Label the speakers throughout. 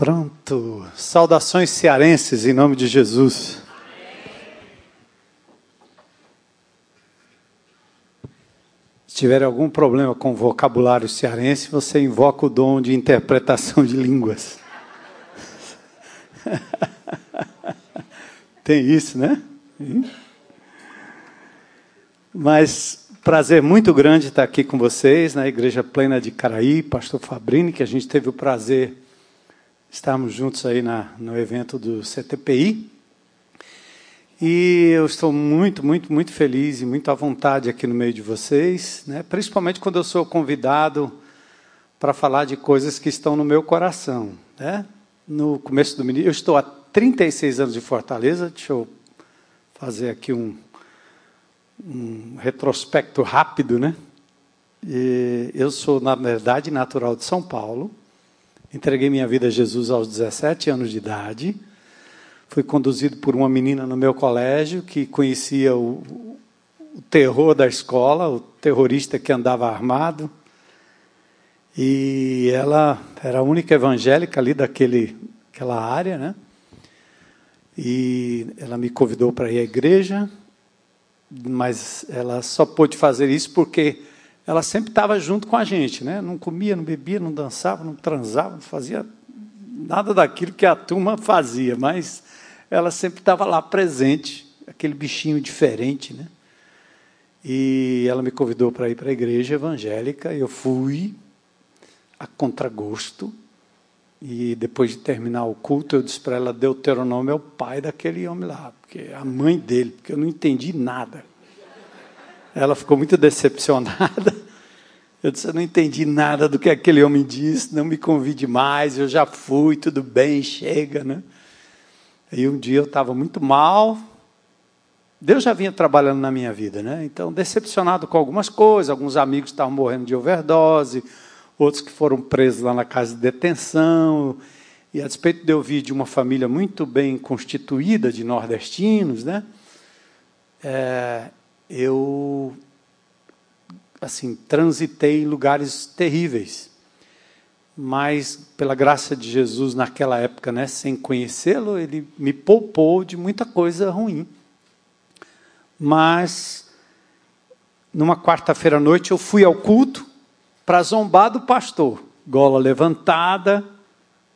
Speaker 1: Pronto. Saudações cearenses em nome de Jesus. Se tiver algum problema com o vocabulário cearense, você invoca o dom de interpretação de línguas. Tem isso, né? Mas prazer muito grande estar aqui com vocês na Igreja Plena de Caraí, Pastor Fabrini, que a gente teve o prazer estarmos juntos aí na, no evento do CTPI. E eu estou muito, muito, muito feliz e muito à vontade aqui no meio de vocês, né? principalmente quando eu sou convidado para falar de coisas que estão no meu coração. Né? No começo do ministério, eu estou há 36 anos de Fortaleza, deixa eu fazer aqui um, um retrospecto rápido, né? E eu sou, na verdade, natural de São Paulo, Entreguei minha vida a Jesus aos 17 anos de idade. Fui conduzido por uma menina no meu colégio que conhecia o, o terror da escola, o terrorista que andava armado. E ela era a única evangélica ali daquele, daquela área, né? E ela me convidou para ir à igreja, mas ela só pôde fazer isso porque ela sempre estava junto com a gente, né? Não comia, não bebia, não dançava, não transava, não fazia nada daquilo que a turma fazia, mas ela sempre estava lá presente, aquele bichinho diferente, né? E ela me convidou para ir para a igreja evangélica, eu fui a contragosto. E depois de terminar o culto, eu disse para ela: Deuteronômio é o pai daquele homem lá, porque é a mãe dele, porque eu não entendi nada. Ela ficou muito decepcionada. Eu disse: Eu não entendi nada do que aquele homem disse, não me convide mais, eu já fui, tudo bem, chega, né? Aí um dia eu estava muito mal, Deus já vinha trabalhando na minha vida, né? Então, decepcionado com algumas coisas, alguns amigos estavam morrendo de overdose, outros que foram presos lá na casa de detenção. E a despeito de eu vir de uma família muito bem constituída de nordestinos, né? É, eu assim transitei em lugares terríveis. Mas pela graça de Jesus naquela época, né, sem conhecê-lo, ele me poupou de muita coisa ruim. Mas numa quarta-feira à noite eu fui ao culto para zombar do pastor, gola levantada,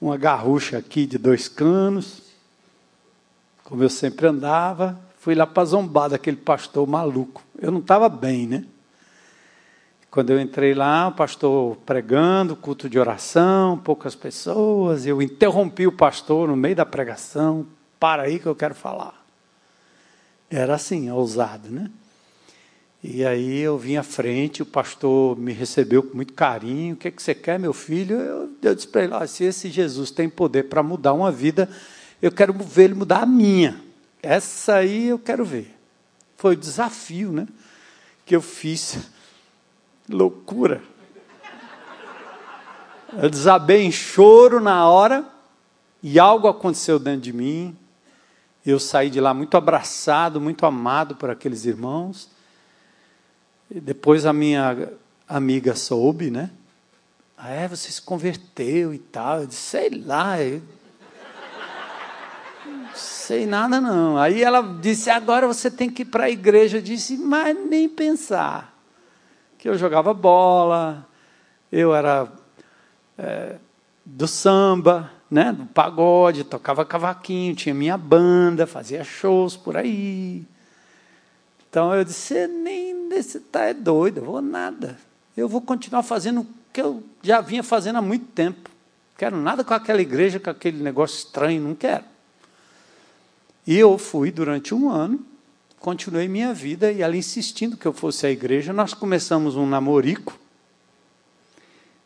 Speaker 1: uma garrucha aqui de dois canos, como eu sempre andava, Fui lá para zombar daquele pastor maluco. Eu não estava bem, né? Quando eu entrei lá, o pastor pregando, culto de oração, poucas pessoas, eu interrompi o pastor no meio da pregação. Para aí que eu quero falar. Era assim, ousado, né? E aí eu vim à frente, o pastor me recebeu com muito carinho. O que, é que você quer, meu filho? Eu, eu disse para ele: se esse Jesus tem poder para mudar uma vida, eu quero ver ele mudar a minha. Essa aí eu quero ver. Foi o desafio, né? Que eu fiz. Loucura. Eu desabei em choro na hora e algo aconteceu dentro de mim. Eu saí de lá muito abraçado, muito amado por aqueles irmãos. E depois a minha amiga soube, né? Ah, é, você se converteu e tal. Eu disse, sei lá, eu sei nada não. Aí ela disse: agora você tem que ir para a igreja. Eu disse: mas nem pensar. Que eu jogava bola, eu era é, do samba, né, do pagode, tocava cavaquinho, tinha minha banda, fazia shows por aí. Então eu disse: nem você está é doido, eu vou nada. Eu vou continuar fazendo o que eu já vinha fazendo há muito tempo. Quero nada com aquela igreja, com aquele negócio estranho, não quero. E eu fui durante um ano, continuei minha vida, e ela insistindo que eu fosse à igreja, nós começamos um namorico.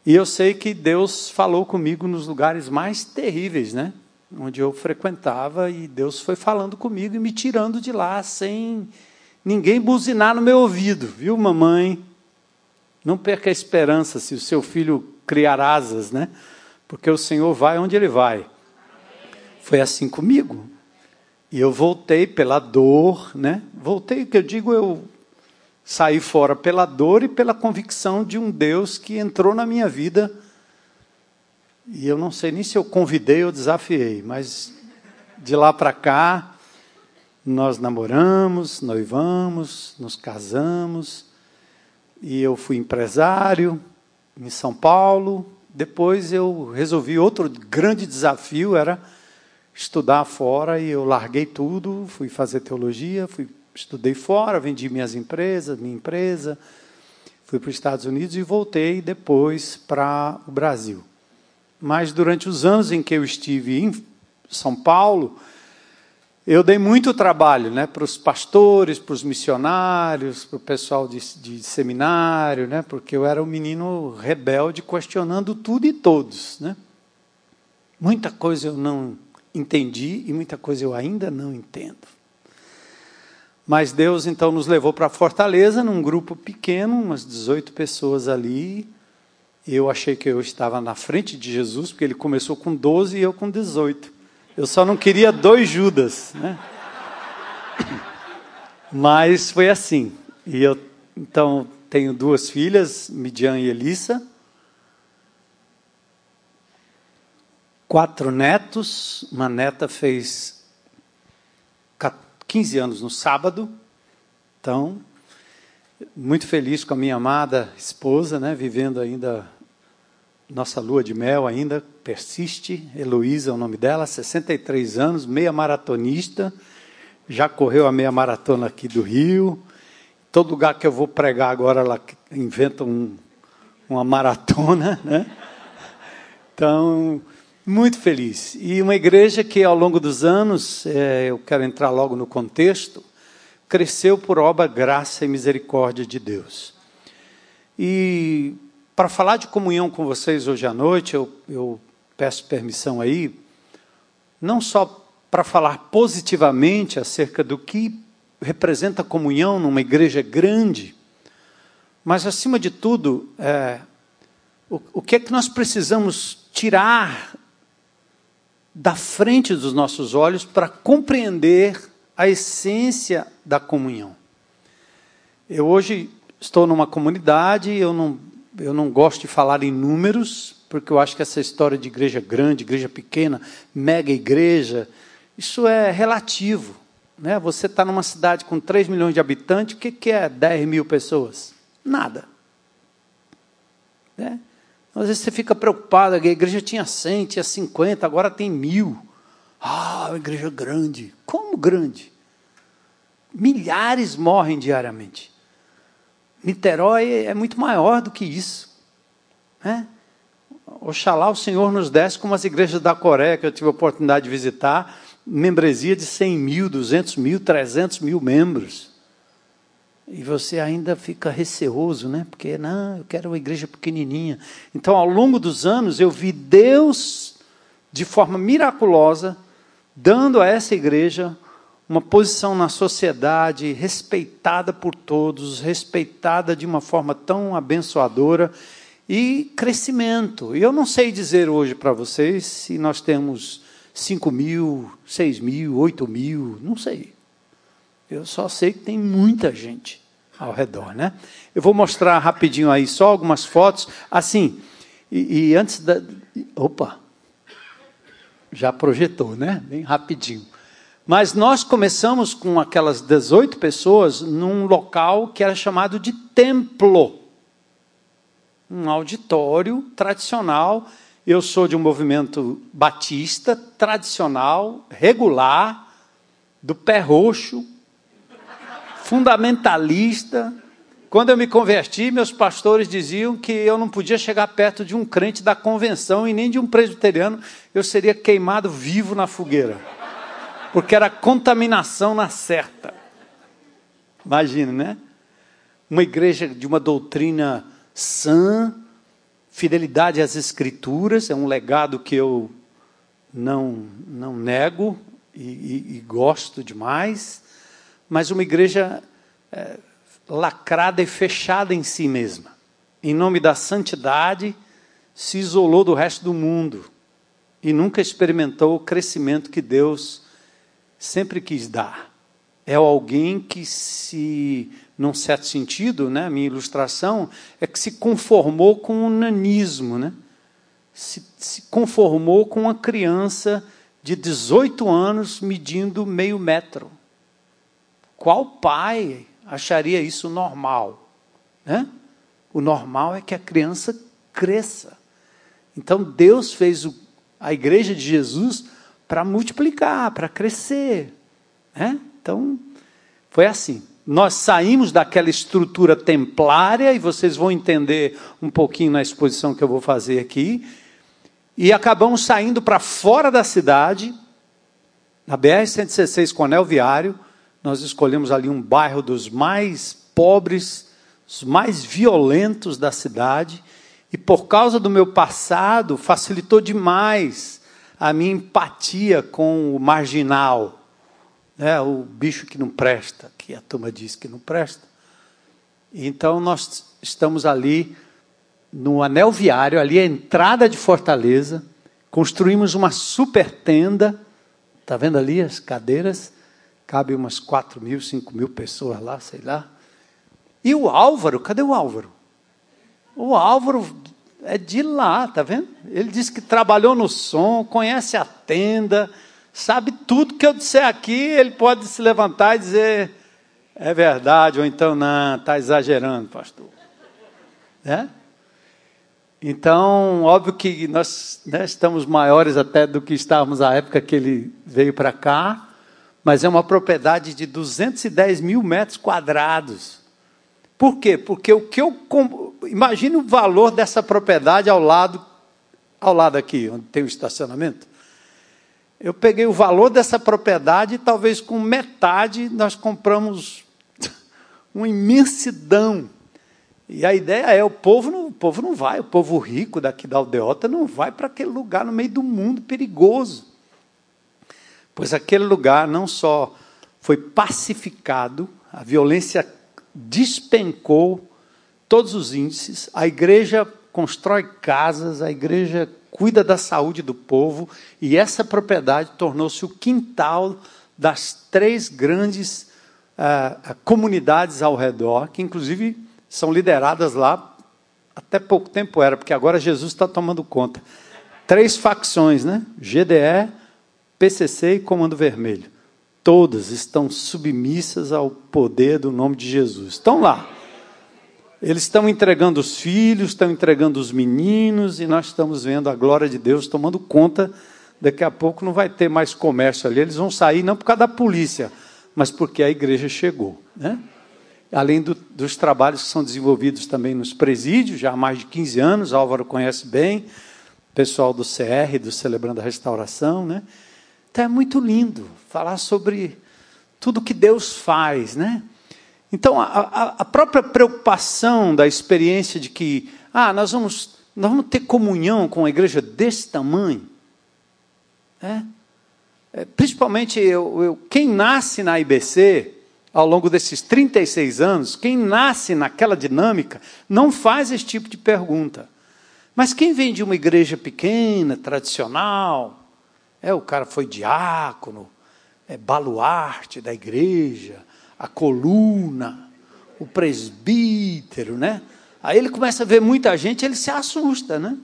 Speaker 1: E eu sei que Deus falou comigo nos lugares mais terríveis, né? Onde eu frequentava, e Deus foi falando comigo e me tirando de lá sem ninguém buzinar no meu ouvido, viu, mamãe? Não perca a esperança se o seu filho criar asas, né? Porque o Senhor vai onde ele vai. Foi assim comigo. E eu voltei pela dor, né? Voltei, que eu digo, eu saí fora pela dor e pela convicção de um Deus que entrou na minha vida E eu não sei nem se eu convidei ou desafiei, mas de lá para cá, nós namoramos, noivamos, nos casamos, e eu fui empresário em São Paulo. Depois eu resolvi outro grande desafio, era estudar fora, e eu larguei tudo, fui fazer teologia, fui, estudei fora, vendi minhas empresas, minha empresa, fui para os Estados Unidos e voltei depois para o Brasil. Mas durante os anos em que eu estive em São Paulo, eu dei muito trabalho né, para os pastores, para os missionários, para o pessoal de, de, seminário, né, porque eu era um menino rebelde questionando tudo e todos. Né? Muita coisa eu não entendi e muita coisa eu ainda não entendo. Mas Deus então nos levou para Fortaleza, num grupo pequeno, umas 18 pessoas ali. Eu achei que eu estava na frente de Jesus, porque ele começou com 12 e eu com 18. Eu só não queria dois Judas, né? Mas foi assim. E eu então tenho duas filhas, Midian e Elissa. Quatro netos, uma neta fez 15 anos no sábado. Então, muito feliz com a minha amada esposa, né, vivendo ainda nossa lua de mel ainda persiste. Heloísa é o nome dela, 63 anos, meia maratonista. Já correu a meia maratona aqui do Rio. Todo lugar que eu vou pregar agora, ela inventa um, uma maratona, né? Então, muito feliz. E uma igreja que, ao longo dos anos, é, eu quero entrar logo no contexto, cresceu por obra, graça e misericórdia de Deus. E para falar de comunhão com vocês hoje à noite, eu, eu peço permissão aí, não só para falar positivamente acerca do que representa comunhão numa igreja grande, mas, acima de tudo, é, o, o que é que nós precisamos tirar da frente dos nossos olhos para compreender a essência da comunhão. Eu hoje estou numa comunidade, eu não eu não gosto de falar em números, porque eu acho que essa história de igreja grande, igreja pequena, mega igreja, isso é relativo. Né? Você está numa cidade com 3 milhões de habitantes, o que, que é 10 mil pessoas? Nada. Né? Às vezes você fica preocupado, a igreja tinha 100, tinha 50, agora tem mil. Ah, igreja grande. Como grande? Milhares morrem diariamente. Niterói é muito maior do que isso. Né? Oxalá o Senhor nos desse, como as igrejas da Coreia, que eu tive a oportunidade de visitar, membresia de 100 mil, 200 mil, 300 mil membros. E você ainda fica receoso, né? Porque, não, eu quero uma igreja pequenininha. Então, ao longo dos anos, eu vi Deus, de forma miraculosa, dando a essa igreja uma posição na sociedade respeitada por todos, respeitada de uma forma tão abençoadora e crescimento. E eu não sei dizer hoje para vocês se nós temos 5 mil, 6 mil, 8 mil, não sei. Eu só sei que tem muita gente ao redor, né? Eu vou mostrar rapidinho aí só algumas fotos, assim, e, e antes da... Opa! Já projetou, né? Bem rapidinho. Mas nós começamos com aquelas 18 pessoas num local que era chamado de templo. Um auditório tradicional. Eu sou de um movimento batista, tradicional, regular, do pé roxo, fundamentalista. Quando eu me converti, meus pastores diziam que eu não podia chegar perto de um crente da convenção e nem de um presbiteriano, eu seria queimado vivo na fogueira porque era contaminação na certa. Imagina, né? Uma igreja de uma doutrina sã, fidelidade às escrituras, é um legado que eu não, não nego e, e, e gosto demais, mas uma igreja é, lacrada e fechada em si mesma. Em nome da santidade, se isolou do resto do mundo e nunca experimentou o crescimento que Deus sempre quis dar. É alguém que se, num certo sentido, né, a minha ilustração, é que se conformou com o nanismo, né? se, se conformou com uma criança de 18 anos medindo meio metro. Qual pai acharia isso normal? Né? O normal é que a criança cresça. Então Deus fez o, a igreja de Jesus para multiplicar, para crescer. Né? Então, foi assim. Nós saímos daquela estrutura templária, e vocês vão entender um pouquinho na exposição que eu vou fazer aqui, e acabamos saindo para fora da cidade, na BR-116 Conel Viário, nós escolhemos ali um bairro dos mais pobres, os mais violentos da cidade, e por causa do meu passado, facilitou demais a minha empatia com o marginal, né, o bicho que não presta, que a turma diz que não presta. Então nós estamos ali no anel viário, ali a entrada de Fortaleza, construímos uma super tenda, está vendo ali as cadeiras? Cabe umas 4 mil, 5 mil pessoas lá, sei lá. E o Álvaro, cadê o Álvaro? O Álvaro é de lá, tá vendo? Ele disse que trabalhou no som, conhece a tenda, sabe tudo que eu disser aqui, ele pode se levantar e dizer é verdade, ou então não, está exagerando, pastor. É? Então, óbvio que nós né, estamos maiores até do que estávamos na época que ele veio para cá, mas é uma propriedade de 210 mil metros quadrados. Por quê? Porque o que eu. Imagine o valor dessa propriedade ao lado, ao lado aqui, onde tem o estacionamento. Eu peguei o valor dessa propriedade e talvez com metade nós compramos uma imensidão. E a ideia é, o povo não, o povo não vai, o povo rico daqui da aldeota não vai para aquele lugar no meio do mundo perigoso pois aquele lugar não só foi pacificado, a violência despencou todos os índices, a igreja constrói casas, a igreja cuida da saúde do povo, e essa propriedade tornou-se o quintal das três grandes uh, comunidades ao redor, que inclusive são lideradas lá, até pouco tempo era, porque agora Jesus está tomando conta. Três facções, né? GDE, PCC e Comando Vermelho, todas estão submissas ao poder do nome de Jesus. Estão lá. Eles estão entregando os filhos, estão entregando os meninos, e nós estamos vendo a glória de Deus tomando conta. Daqui a pouco não vai ter mais comércio ali, eles vão sair não por causa da polícia, mas porque a igreja chegou. Né? Além do, dos trabalhos que são desenvolvidos também nos presídios, já há mais de 15 anos, Álvaro conhece bem, pessoal do CR, do Celebrando a Restauração, né? Então é muito lindo falar sobre tudo que Deus faz, né? Então, a, a, própria preocupação da experiência de que, ah, nós vamos, nós vamos ter comunhão com uma igreja desse tamanho, né? é, principalmente eu, eu, quem nasce na IBC, ao longo desses 36 anos, quem nasce naquela dinâmica, não faz esse tipo de pergunta. Mas quem vem de uma igreja pequena, tradicional, é, o cara foi diácono, é baluarte da igreja, a coluna, o presbítero, né? Aí ele começa a ver muita gente, ele se assusta, né?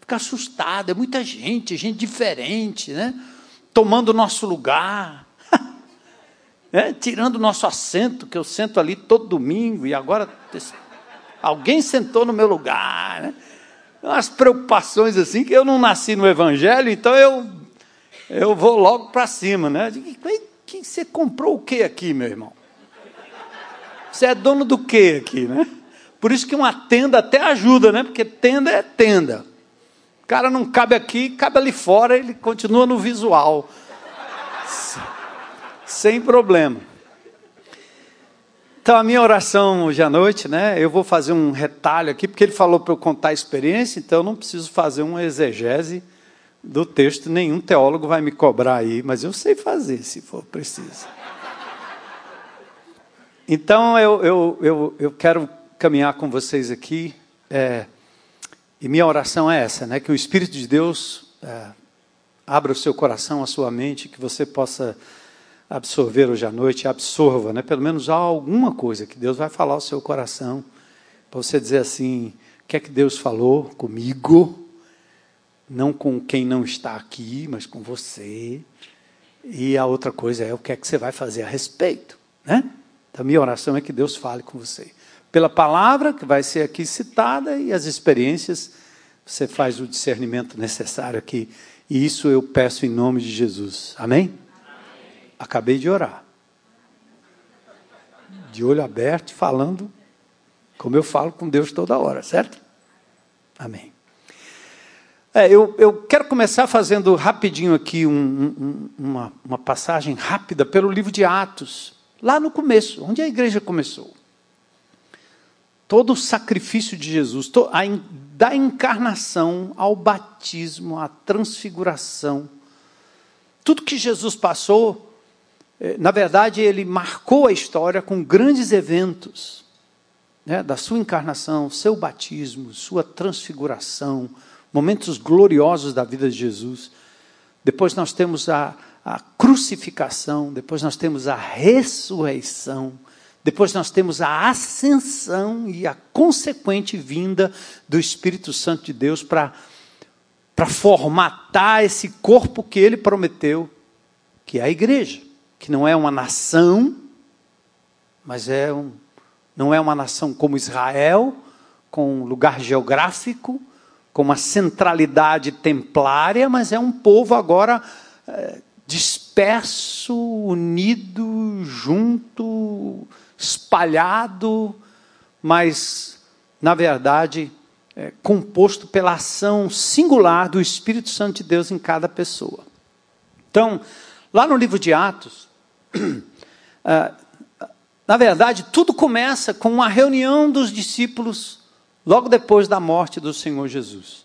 Speaker 1: Fica assustado, é muita gente, gente diferente, né? Tomando o nosso lugar, é, tirando o nosso assento, que eu sento ali todo domingo, e agora alguém sentou no meu lugar, né? Umas preocupações assim, que eu não nasci no Evangelho, então eu eu vou logo para cima, né? que você comprou o que aqui, meu irmão? Você é dono do que aqui, né? Por isso que uma tenda até ajuda, né? Porque tenda é tenda. O cara não cabe aqui, cabe ali fora, ele continua no visual. Sem problema. Então, a minha oração hoje à noite, né? Eu vou fazer um retalho aqui, porque ele falou para eu contar a experiência, então eu não preciso fazer uma exegese do texto, nenhum teólogo vai me cobrar aí, mas eu sei fazer se for preciso. Então eu, eu, eu, eu quero caminhar com vocês aqui, é, e minha oração é essa, né, que o Espírito de Deus é, abra o seu coração, a sua mente, que você possa absorver hoje à noite, absorva, né, pelo menos alguma coisa que Deus vai falar ao seu coração, para você dizer assim, o que é que Deus falou comigo, não com quem não está aqui, mas com você. E a outra coisa é o que é que você vai fazer a respeito, né? Então, minha oração é que Deus fale com você. Pela palavra que vai ser aqui citada e as experiências, você faz o discernimento necessário aqui. E isso eu peço em nome de Jesus. Amém? Amém. Acabei de orar. De olho aberto, falando como eu falo com Deus toda hora, certo? Amém. É, eu, eu, quero começar fazendo rapidinho aqui um, um, uma, uma passagem rápida pelo livro de Atos, lá no começo, onde a igreja começou. Todo o sacrifício de Jesus, a, da encarnação ao batismo, à transfiguração, tudo que Jesus passou, é, na verdade, ele marcou a história com grandes eventos né, da sua encarnação, seu batismo, sua transfiguração, momentos gloriosos da vida de Jesus. Depois nós temos a, a crucificação, depois nós temos a ressurreição, depois nós temos a ascensão e a consequente vinda do Espírito Santo de Deus para formatar esse corpo que ele prometeu, que é a igreja, que não é uma nação, mas é um, não é uma nação como Israel, com lugar geográfico, com uma centralidade templária, mas é um povo agora é, disperso, unido, junto, espalhado, mas, na verdade, é, composto pela ação singular do Espírito Santo de Deus em cada pessoa. Então, lá no livro de Atos, é, na verdade, tudo começa com uma reunião dos discípulos logo depois da morte do Senhor Jesus,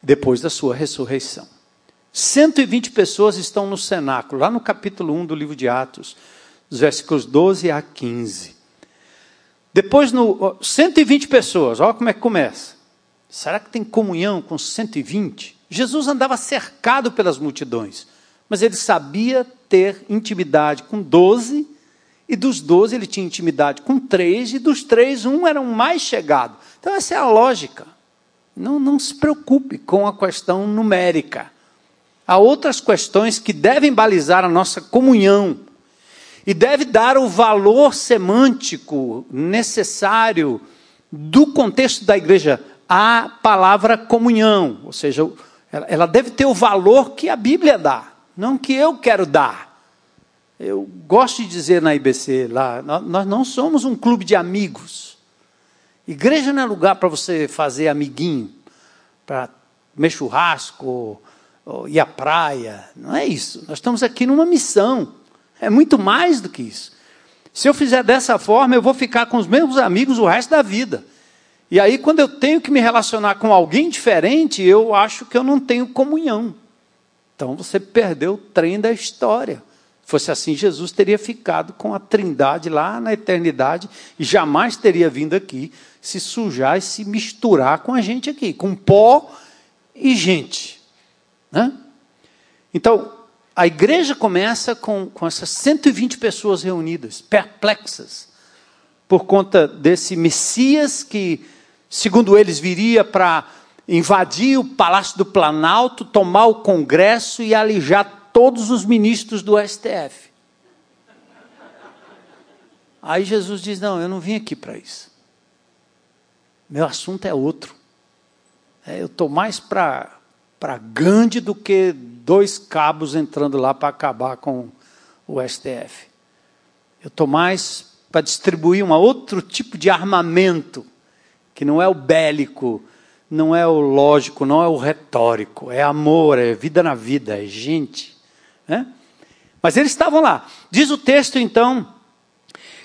Speaker 1: depois da sua ressurreição. 120 pessoas estão no cenáculo, lá no capítulo 1 do livro de Atos, dos versículos 12 a 15. Depois, no 120 pessoas, olha como é que começa. Será que tem comunhão com 120? Jesus andava cercado pelas multidões, mas ele sabia ter intimidade com 12 e dos doze ele tinha intimidade com três, e dos três, um era o mais chegado. Então, essa é a lógica. Não, não se preocupe com a questão numérica. Há outras questões que devem balizar a nossa comunhão e deve dar o valor semântico necessário do contexto da igreja à palavra comunhão, ou seja, ela deve ter o valor que a Bíblia dá, não que eu quero dar. Eu gosto de dizer na IBC lá, nós não somos um clube de amigos. Igreja não é lugar para você fazer amiguinho, para comer churrasco, ir à praia. Não é isso. Nós estamos aqui numa missão. É muito mais do que isso. Se eu fizer dessa forma, eu vou ficar com os mesmos amigos o resto da vida. E aí, quando eu tenho que me relacionar com alguém diferente, eu acho que eu não tenho comunhão. Então você perdeu o trem da história fosse assim, Jesus teria ficado com a trindade lá na eternidade e jamais teria vindo aqui se sujar e se misturar com a gente aqui, com pó e gente. Né? Então, a igreja começa com, com essas 120 pessoas reunidas, perplexas, por conta desse Messias que, segundo eles, viria para invadir o Palácio do Planalto, tomar o Congresso e alijar todos os ministros do STF. Aí Jesus diz: Não, eu não vim aqui para isso. Meu assunto é outro. É, eu estou mais para Gandhi do que dois cabos entrando lá para acabar com o STF. Eu estou mais para distribuir um outro tipo de armamento, que não é o bélico, não é o lógico, não é o retórico, é amor, é vida na vida, é gente. Né? Mas eles estavam lá. Diz o texto, então,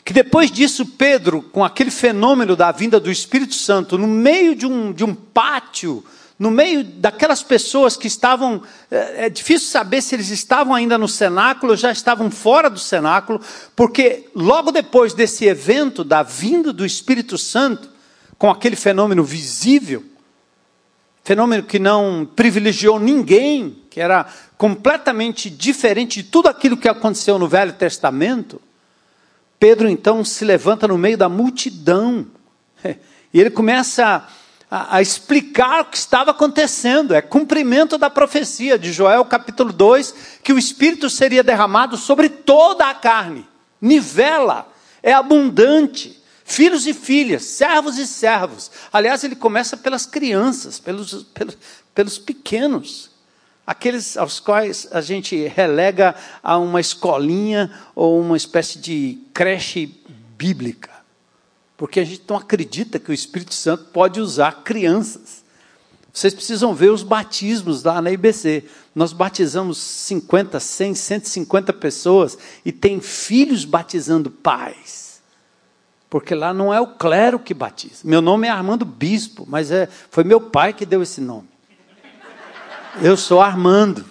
Speaker 1: que depois disso, Pedro, com aquele fenômeno da vinda do Espírito Santo, no meio de um, de um pátio, no meio daquelas pessoas que estavam. É, é difícil saber se eles estavam ainda no cenáculo ou já estavam fora do cenáculo, porque logo depois desse evento da vinda do Espírito Santo, com aquele fenômeno visível, fenômeno que não privilegiou ninguém, que era completamente diferente de tudo aquilo que aconteceu no Velho Testamento, Pedro então se levanta no meio da multidão e ele começa a, a, explicar o que estava acontecendo. É cumprimento da profecia de Joel capítulo 2, que o Espírito seria derramado sobre toda a carne. Nivela, é abundante. Filhos e filhas, servos e servos. Aliás, ele começa pelas crianças, pelos, pelos, pelos pequenos. Aqueles aos quais a gente relega a uma escolinha ou uma espécie de creche bíblica. Porque a gente não acredita que o Espírito Santo pode usar crianças. Vocês precisam ver os batismos lá na IBC. Nós batizamos 50, 100, 150 pessoas e tem filhos batizando pais. Porque lá não é o clero que batiza. Meu nome é Armando Bispo, mas é, foi meu pai que deu esse nome. Eu sou Armando.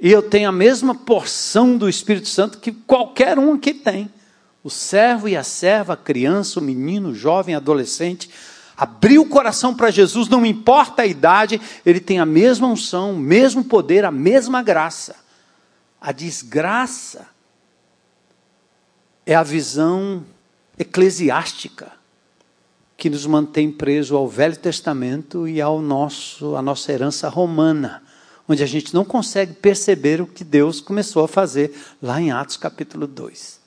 Speaker 1: E eu tenho a mesma porção do Espírito Santo que qualquer um aqui tem. O servo e a serva, a criança, o menino, o jovem, adolescente, abriu o coração para Jesus, não importa a idade, ele tem a mesma unção, o mesmo poder, a mesma graça. A desgraça é a visão eclesiástica que nos mantém preso ao Velho Testamento e ao nosso à nossa herança romana, onde a gente não consegue perceber o que Deus começou a fazer lá em Atos capítulo 2.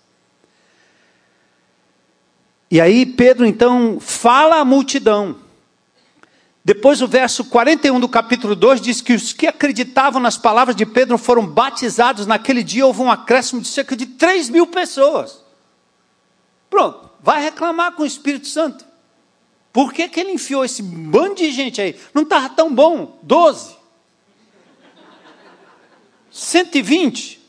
Speaker 1: E aí Pedro então fala à multidão. Depois o verso 41 do capítulo 2 diz que os que acreditavam nas palavras de Pedro foram batizados. Naquele dia houve um acréscimo de cerca de 3 mil pessoas. Pronto, vai reclamar com o Espírito Santo. Por que, que ele enfiou esse bando de gente aí? Não estava tão bom. 12. 120.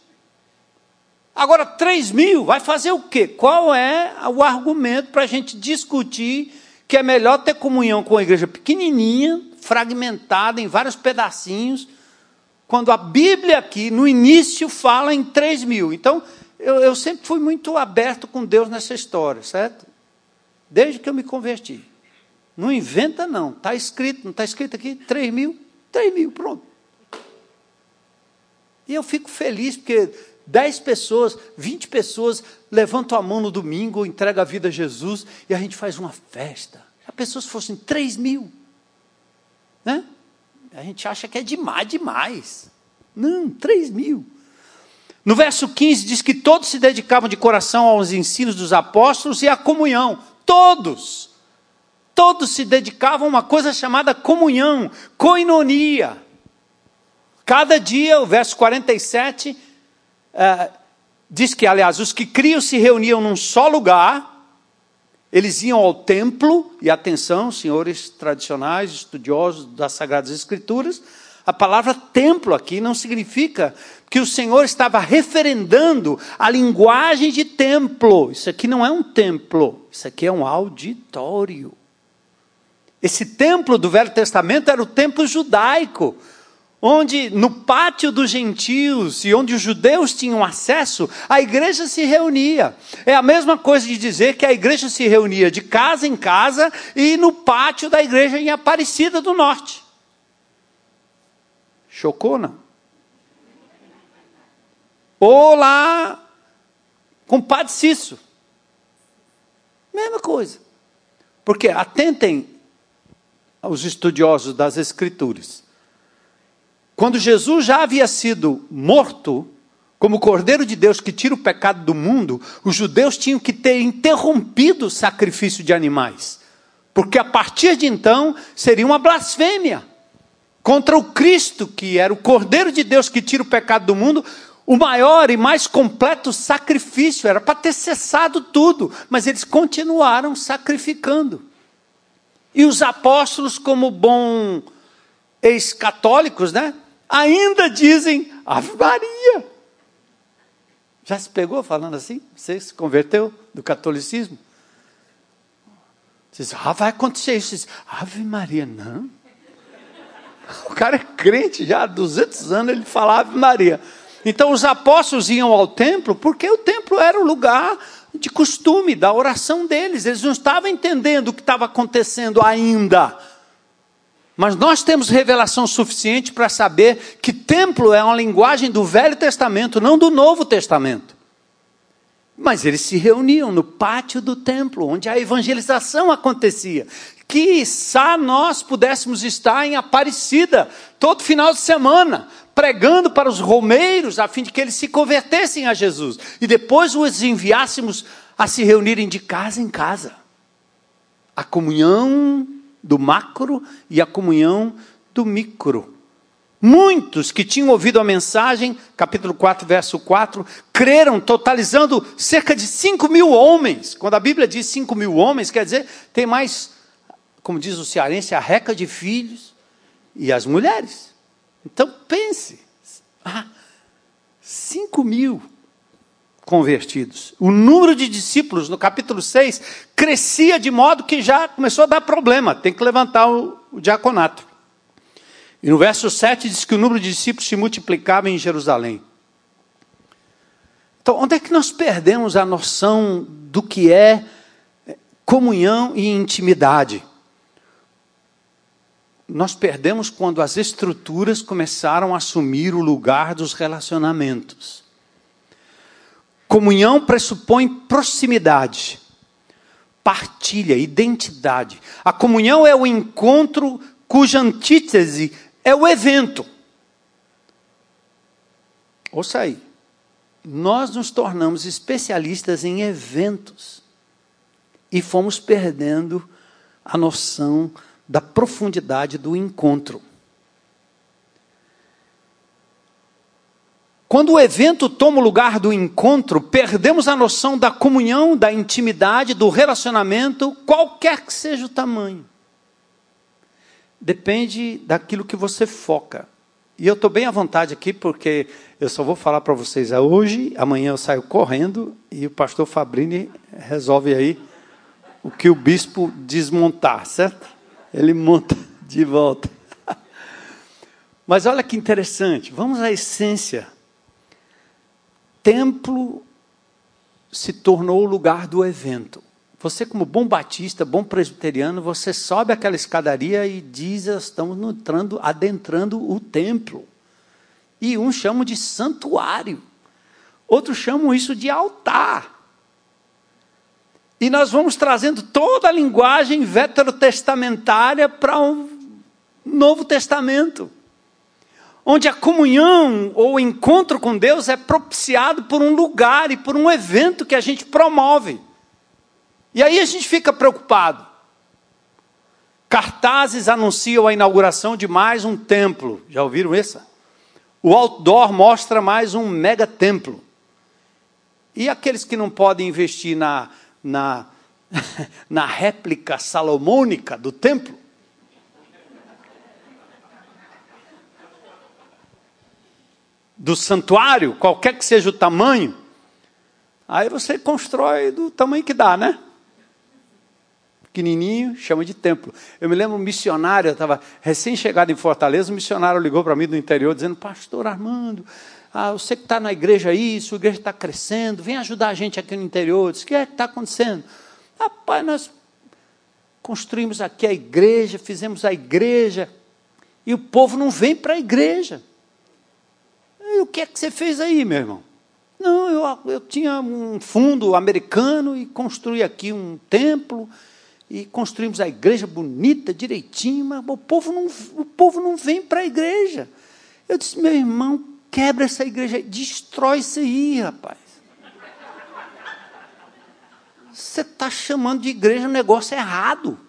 Speaker 1: Agora, 3 mil, vai fazer o quê? Qual é o argumento para a gente discutir que é melhor ter comunhão com a igreja pequenininha, fragmentada em vários pedacinhos, quando a Bíblia aqui, no início, fala em 3 mil. Então, eu, eu sempre fui muito aberto com Deus nessa história, certo? Desde que eu me converti. Não inventa, não. Está escrito, não está escrito aqui 3 mil? 3 mil, pronto. E eu fico feliz, porque 10 pessoas, 20 pessoas levantam a mão no domingo, entregam a vida a Jesus e a gente faz uma festa. As pessoas fossem 3 mil, né? A gente acha que é demais, demais. Não, 3 mil. No verso 15 diz que todos se dedicavam de coração aos ensinos dos apóstolos e à comunhão. Todos. Todos se dedicavam a uma coisa chamada comunhão, coinonia. Cada dia, o verso 47, é, diz que, aliás, os que criam se reuniam num só lugar, eles iam ao templo, e atenção, senhores tradicionais, estudiosos das Sagradas Escrituras, a palavra templo aqui não significa que o Senhor estava referendando a linguagem de templo. Isso aqui não é um templo, isso aqui é um auditório. Esse templo do Velho Testamento era o templo judaico, onde no pátio dos gentios e onde os judeus tinham acesso, a igreja se reunia. É a mesma coisa de dizer que a igreja se reunia de casa em casa e no pátio da igreja em Aparecida do Norte. Chocou, não? Ou lá com o Padre Cício. Mesma coisa. Porque atentem aos estudiosos das Escrituras. Quando Jesus já havia sido morto, como Cordeiro de Deus que tira o pecado do mundo, os judeus tinham que ter interrompido o sacrifício de animais. Porque a partir de então seria uma blasfêmia contra o Cristo, que era o Cordeiro de Deus que tira o pecado do mundo, o maior e mais completo sacrifício. Era para ter cessado tudo, mas eles continuaram sacrificando. E os apóstolos, como bom ex-católicos, né? ainda dizem Ave Maria. Já se pegou falando assim? Você se converteu do catolicismo? Diz, ah, vai acontecer isso. Diz, Ave Maria, não. O cara é crente já há 200 anos, ele fala Ave Maria. Então os apóstolos iam ao templo porque o templo era o lugar de costume da oração deles. Eles não estavam entendendo o que estava acontecendo ainda. Mas nós temos revelação suficiente para saber que templo é uma linguagem do Velho Testamento, não do Novo Testamento. Mas eles se reuniam no pátio do templo, onde a evangelização acontecia. Quiçá nós pudéssemos estar em Aparecida todo final de semana, pregando para os romeiros, a fim de que eles se convertessem a Jesus. E depois os enviássemos a se reunirem de casa em casa. A comunhão do macro e a comunhão do micro. Muitos que tinham ouvido a mensagem, capítulo 4, verso 4, creram, totalizando cerca de 5 mil homens. Quando a Bíblia diz 5 mil homens, quer dizer, tem mais, como diz o cearense, a reca de filhos e as mulheres. Então pense, ah, 5 mil convertidos. O número de discípulos, no capítulo 6, crescia de modo que já começou a dar problema, tem que levantar o, o diaconato. E no verso 7 diz que o número de discípulos se multiplicava em Jerusalém. Então, onde é que nós perdemos a noção do que é comunhão e intimidade? Nós perdemos quando as estruturas começaram a assumir o lugar dos relacionamentos. Comunhão pressupõe proximidade, partilha, identidade. A comunhão é o encontro cuja antítese é o evento. Ouça aí. Nós nos tornamos especialistas em eventos e fomos perdendo a noção da profundidade do encontro. Quando o evento toma o lugar do encontro, perdemos a noção da comunhão, da intimidade, do relacionamento, qualquer que seja o tamanho depende daquilo que você foca. E eu estou bem à vontade aqui, porque eu só vou falar para vocês hoje, amanhã eu saio correndo e o pastor Fabrini resolve aí o que o bispo desmontar, certo? Ele monta de volta. Mas olha que interessante, vamos à essência. Templo se tornou o lugar do evento. Você, como bom batista, bom presbiteriano, você sobe aquela escadaria e diz: estamos entrando, adentrando o templo. E uns chamam de santuário, outros chamam isso de altar. E nós vamos trazendo toda a linguagem veterotestamentária para o Novo Testamento, onde a comunhão ou o encontro com Deus é propiciado por um lugar e por um evento que a gente promove. E aí a gente fica preocupado. Cartazes anunciam a inauguração de mais um templo. Já ouviram essa? O outdoor mostra mais um mega templo. E aqueles que não podem investir na, na, na réplica salomônica do templo? Do santuário, qualquer que seja o tamanho, aí você constrói do tamanho que dá, né? pequenininho, chama de templo. Eu me lembro um missionário, eu estava recém-chegado em Fortaleza, um missionário ligou para mim do interior dizendo, pastor Armando, ah, que está na igreja aí, sua igreja está crescendo, vem ajudar a gente aqui no interior. Disse, o que é que está acontecendo? Rapaz, nós construímos aqui a igreja, fizemos a igreja, e o povo não vem para a igreja. E o que é que você fez aí, meu irmão? Não, eu, eu tinha um fundo americano e construí aqui um templo e construímos a igreja bonita, direitinho, mas o povo não, o povo não vem para a igreja. Eu disse, meu irmão, quebra essa igreja, destrói isso aí, rapaz. Você está chamando de igreja um negócio errado.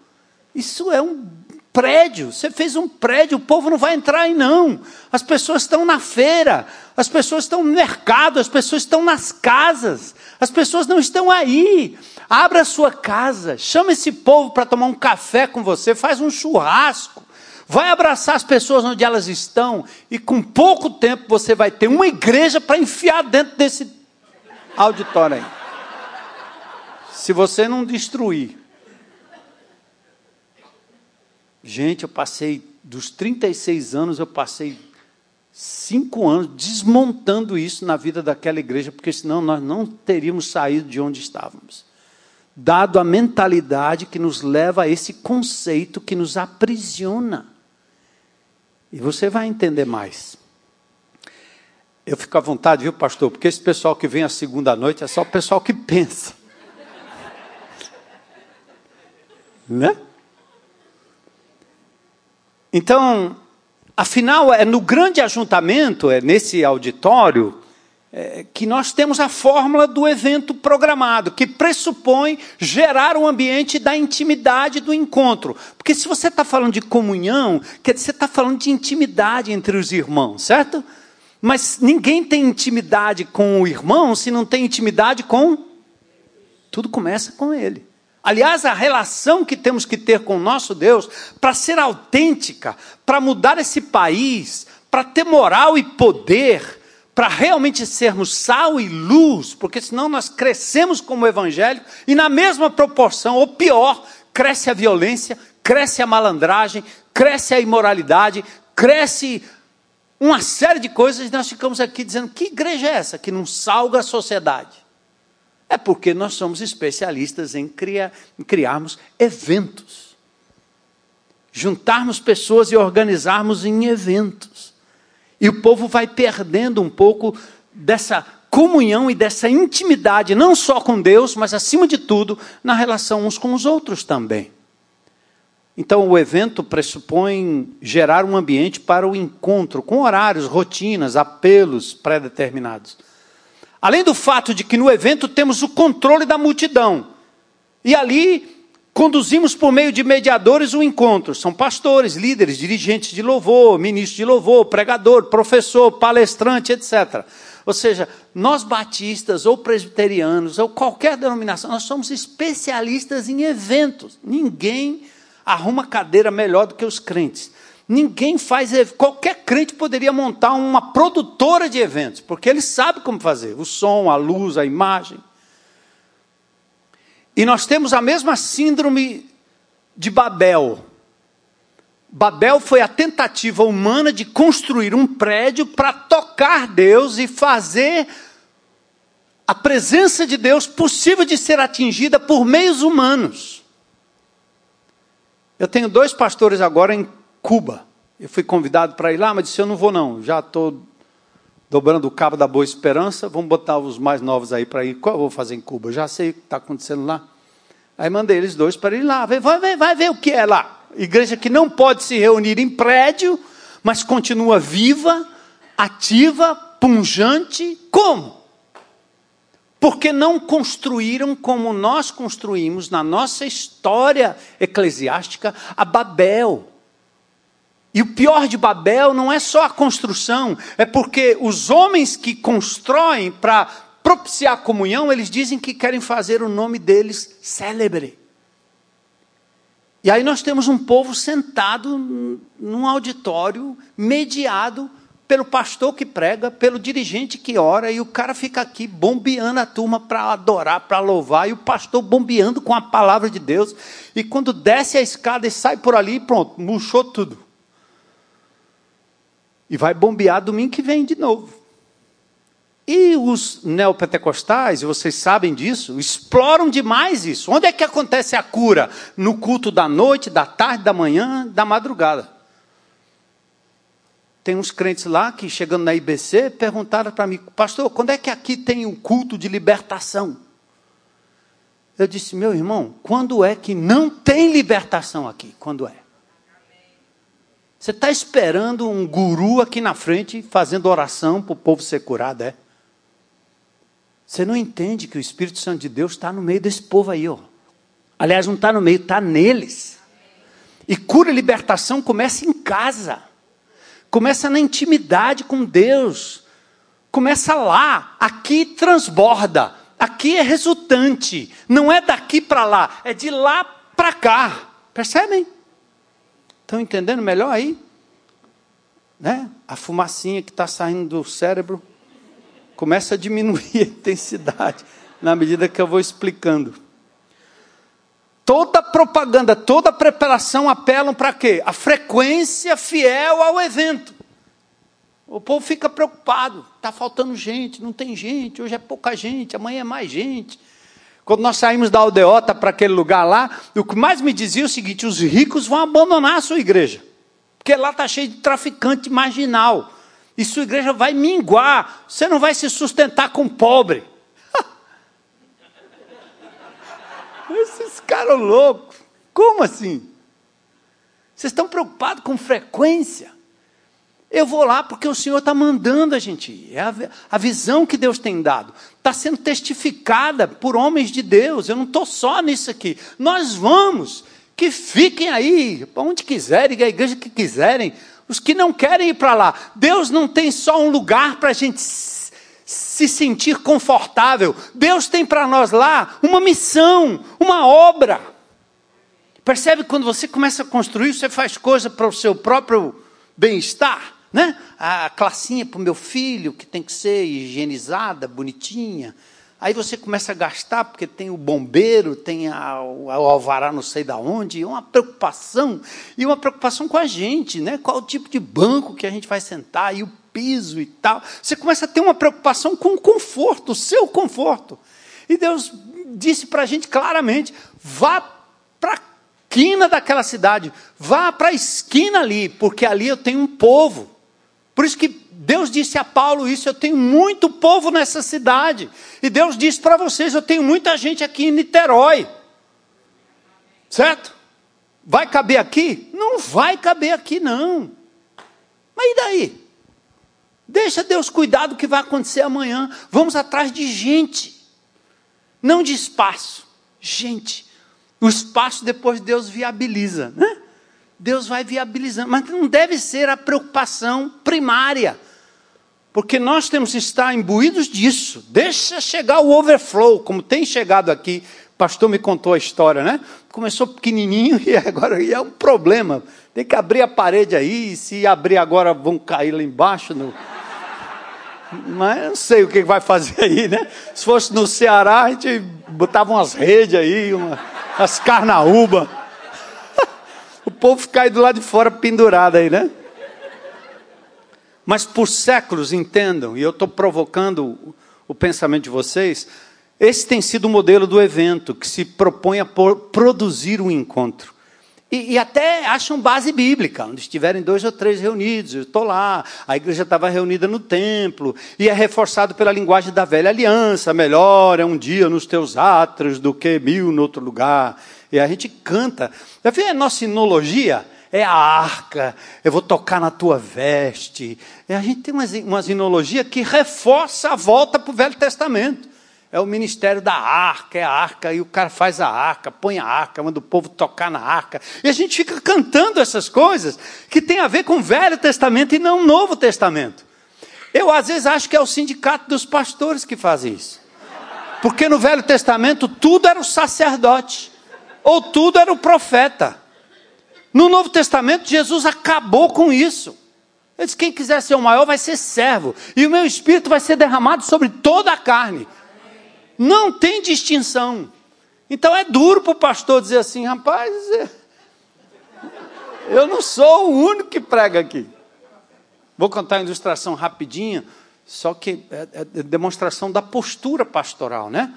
Speaker 1: Isso é um prédio. Você fez um prédio, o povo não vai entrar aí, não. As pessoas estão na feira, as pessoas estão no mercado, as pessoas estão nas casas, as pessoas não estão aí. Abra a sua casa, chama esse povo para tomar um café com você, faz um churrasco. Vai abraçar as pessoas onde elas estão e com pouco tempo você vai ter uma igreja para enfiar dentro desse auditório aí. Se você não destruir. Gente, eu passei, dos 36 anos, eu passei cinco anos desmontando isso na vida daquela igreja, porque senão nós não teríamos saído de onde estávamos dado a mentalidade que nos leva a esse conceito que nos aprisiona. E você vai entender mais. Eu fico à vontade, viu, pastor? Porque esse pessoal que vem à segunda noite é só o pessoal que pensa. né? Então, afinal, é no grande ajuntamento, é nesse auditório, é, que nós temos a fórmula do evento programado, que pressupõe gerar um ambiente da intimidade do encontro. Porque se você está falando de comunhão, quer dizer, você está falando de intimidade entre os irmãos, certo? Mas ninguém tem intimidade com o irmão se não tem intimidade com. Tudo começa com ele. Aliás, a relação que temos que ter com o nosso Deus, para ser autêntica, para mudar esse país, para ter moral e poder, para realmente sermos sal e luz, porque senão nós crescemos como evangélico e na mesma proporção, ou pior, cresce a violência, cresce a malandragem, cresce a imoralidade, cresce uma série de coisas e nós ficamos aqui dizendo: que igreja é essa que não salga a sociedade? É porque nós somos especialistas em, criar, em criarmos eventos, juntarmos pessoas e organizarmos em eventos. E o povo vai perdendo um pouco dessa comunhão e dessa intimidade, não só com Deus, mas acima de tudo, na relação uns com os outros também. Então, o evento pressupõe gerar um ambiente para o encontro, com horários, rotinas, apelos pré-determinados. Além do fato de que no evento temos o controle da multidão. E ali Conduzimos por meio de mediadores o encontro. São pastores, líderes, dirigentes de louvor, ministros de louvor, pregador, professor, palestrante, etc. Ou seja, nós batistas ou presbiterianos ou qualquer denominação, nós somos especialistas em eventos. Ninguém arruma cadeira melhor do que os crentes. Ninguém faz. Qualquer crente poderia montar uma produtora de eventos, porque ele sabe como fazer: o som, a luz, a imagem. E nós temos a mesma síndrome de Babel. Babel foi a tentativa humana de construir um prédio para tocar Deus e fazer a presença de Deus possível de ser atingida por meios humanos. Eu tenho dois pastores agora em Cuba. Eu fui convidado para ir lá, mas disse: Eu não vou, não. Já estou dobrando o cabo da Boa Esperança, vamos botar os mais novos aí para ir. Qual eu vou fazer em Cuba? Já sei o que está acontecendo lá. Aí mandei eles dois para ir lá. Vai, vai, vai ver o que é lá. Igreja que não pode se reunir em prédio, mas continua viva, ativa, punjante. Como? Porque não construíram como nós construímos na nossa história eclesiástica a Babel. E o pior de Babel não é só a construção, é porque os homens que constroem para propiciar a comunhão, eles dizem que querem fazer o nome deles célebre. E aí nós temos um povo sentado num auditório, mediado pelo pastor que prega, pelo dirigente que ora, e o cara fica aqui bombeando a turma para adorar, para louvar, e o pastor bombeando com a palavra de Deus. E quando desce a escada e sai por ali, pronto, murchou tudo. E vai bombear domingo que vem de novo. E os neopentecostais, e vocês sabem disso, exploram demais isso. Onde é que acontece a cura? No culto da noite, da tarde, da manhã, da madrugada. Tem uns crentes lá que, chegando na IBC, perguntaram para mim, pastor, quando é que aqui tem um culto de libertação? Eu disse, meu irmão, quando é que não tem libertação aqui? Quando é? Você está esperando um guru aqui na frente fazendo oração para o povo ser curado, é? Você não entende que o Espírito Santo de Deus está no meio desse povo aí, ó. Aliás, não está no meio, está neles. E cura e libertação começa em casa. Começa na intimidade com Deus. Começa lá. Aqui transborda. Aqui é resultante. Não é daqui para lá, é de lá para cá. Percebem? Estão entendendo melhor aí? Né? A fumacinha que está saindo do cérebro começa a diminuir a intensidade na medida que eu vou explicando. Toda propaganda, toda preparação apelam para quê? A frequência fiel ao evento. O povo fica preocupado, está faltando gente, não tem gente, hoje é pouca gente, amanhã é mais gente. Quando nós saímos da aldeota para aquele lugar lá, o que mais me dizia é o seguinte: os ricos vão abandonar a sua igreja, porque lá está cheio de traficante marginal, e sua igreja vai minguar, você não vai se sustentar com pobre. Esses caras loucos, como assim? Vocês estão preocupados com frequência? Eu vou lá porque o Senhor está mandando a gente ir. É a, a visão que Deus tem dado. Está sendo testificada por homens de Deus. Eu não estou só nisso aqui. Nós vamos. Que fiquem aí, para onde quiserem, a igreja que quiserem. Os que não querem ir para lá. Deus não tem só um lugar para a gente se sentir confortável. Deus tem para nós lá uma missão, uma obra. Percebe quando você começa a construir, você faz coisa para o seu próprio bem-estar? Né? A classinha para o meu filho, que tem que ser higienizada, bonitinha. Aí você começa a gastar, porque tem o bombeiro, tem a, o alvará não sei da onde, uma preocupação, e uma preocupação com a gente, né? Qual o tipo de banco que a gente vai sentar, e o piso e tal. Você começa a ter uma preocupação com o conforto, o seu conforto. E Deus disse para a gente claramente: vá para a quina daquela cidade, vá para a esquina ali, porque ali eu tenho um povo. Por isso que Deus disse a Paulo isso: eu tenho muito povo nessa cidade. E Deus disse para vocês: eu tenho muita gente aqui em Niterói. Certo? Vai caber aqui? Não vai caber aqui, não. Mas e daí? Deixa Deus cuidar do que vai acontecer amanhã. Vamos atrás de gente, não de espaço. Gente. O espaço depois Deus viabiliza, né? Deus vai viabilizando, mas não deve ser a preocupação primária, porque nós temos que estar imbuídos disso. Deixa chegar o overflow, como tem chegado aqui. O pastor me contou a história, né? Começou pequenininho e agora é um problema. Tem que abrir a parede aí, se abrir agora vão cair lá embaixo. No... Mas eu não sei o que vai fazer aí, né? Se fosse no Ceará, a gente botava umas redes aí, uma, as carnaúbas povo fica aí do lado de fora pendurado aí, né? Mas por séculos, entendam, e eu estou provocando o, pensamento de vocês, esse tem sido o modelo do evento, que se propõe a produzir um encontro. E, e, até acham base bíblica, onde estiverem dois ou três reunidos, eu estou lá, a igreja estava reunida no templo, e é reforçado pela linguagem da velha aliança, melhor é um dia nos teus átrios do que mil no outro lugar. E a gente canta. Já viu a nossa sinologia? É a arca, eu vou tocar na tua veste. E a gente tem uma, uma sinologia que reforça a volta para o Velho Testamento. É o ministério da arca, é a arca, e o cara faz a arca, põe a arca, manda o povo tocar na arca. E a gente fica cantando essas coisas que tem a ver com o Velho Testamento e não o Novo Testamento. Eu às vezes acho que é o sindicato dos pastores que faz isso. Porque no Velho Testamento tudo era o sacerdote ou tudo era o profeta. No Novo Testamento, Jesus acabou com isso. Ele disse: quem quiser ser o maior vai ser servo, e o meu espírito vai ser derramado sobre toda a carne. Não tem distinção. Então é duro para o pastor dizer assim: rapaz, é, eu não sou o único que prega aqui. Vou contar uma ilustração rapidinha, só que é, é demonstração da postura pastoral, né?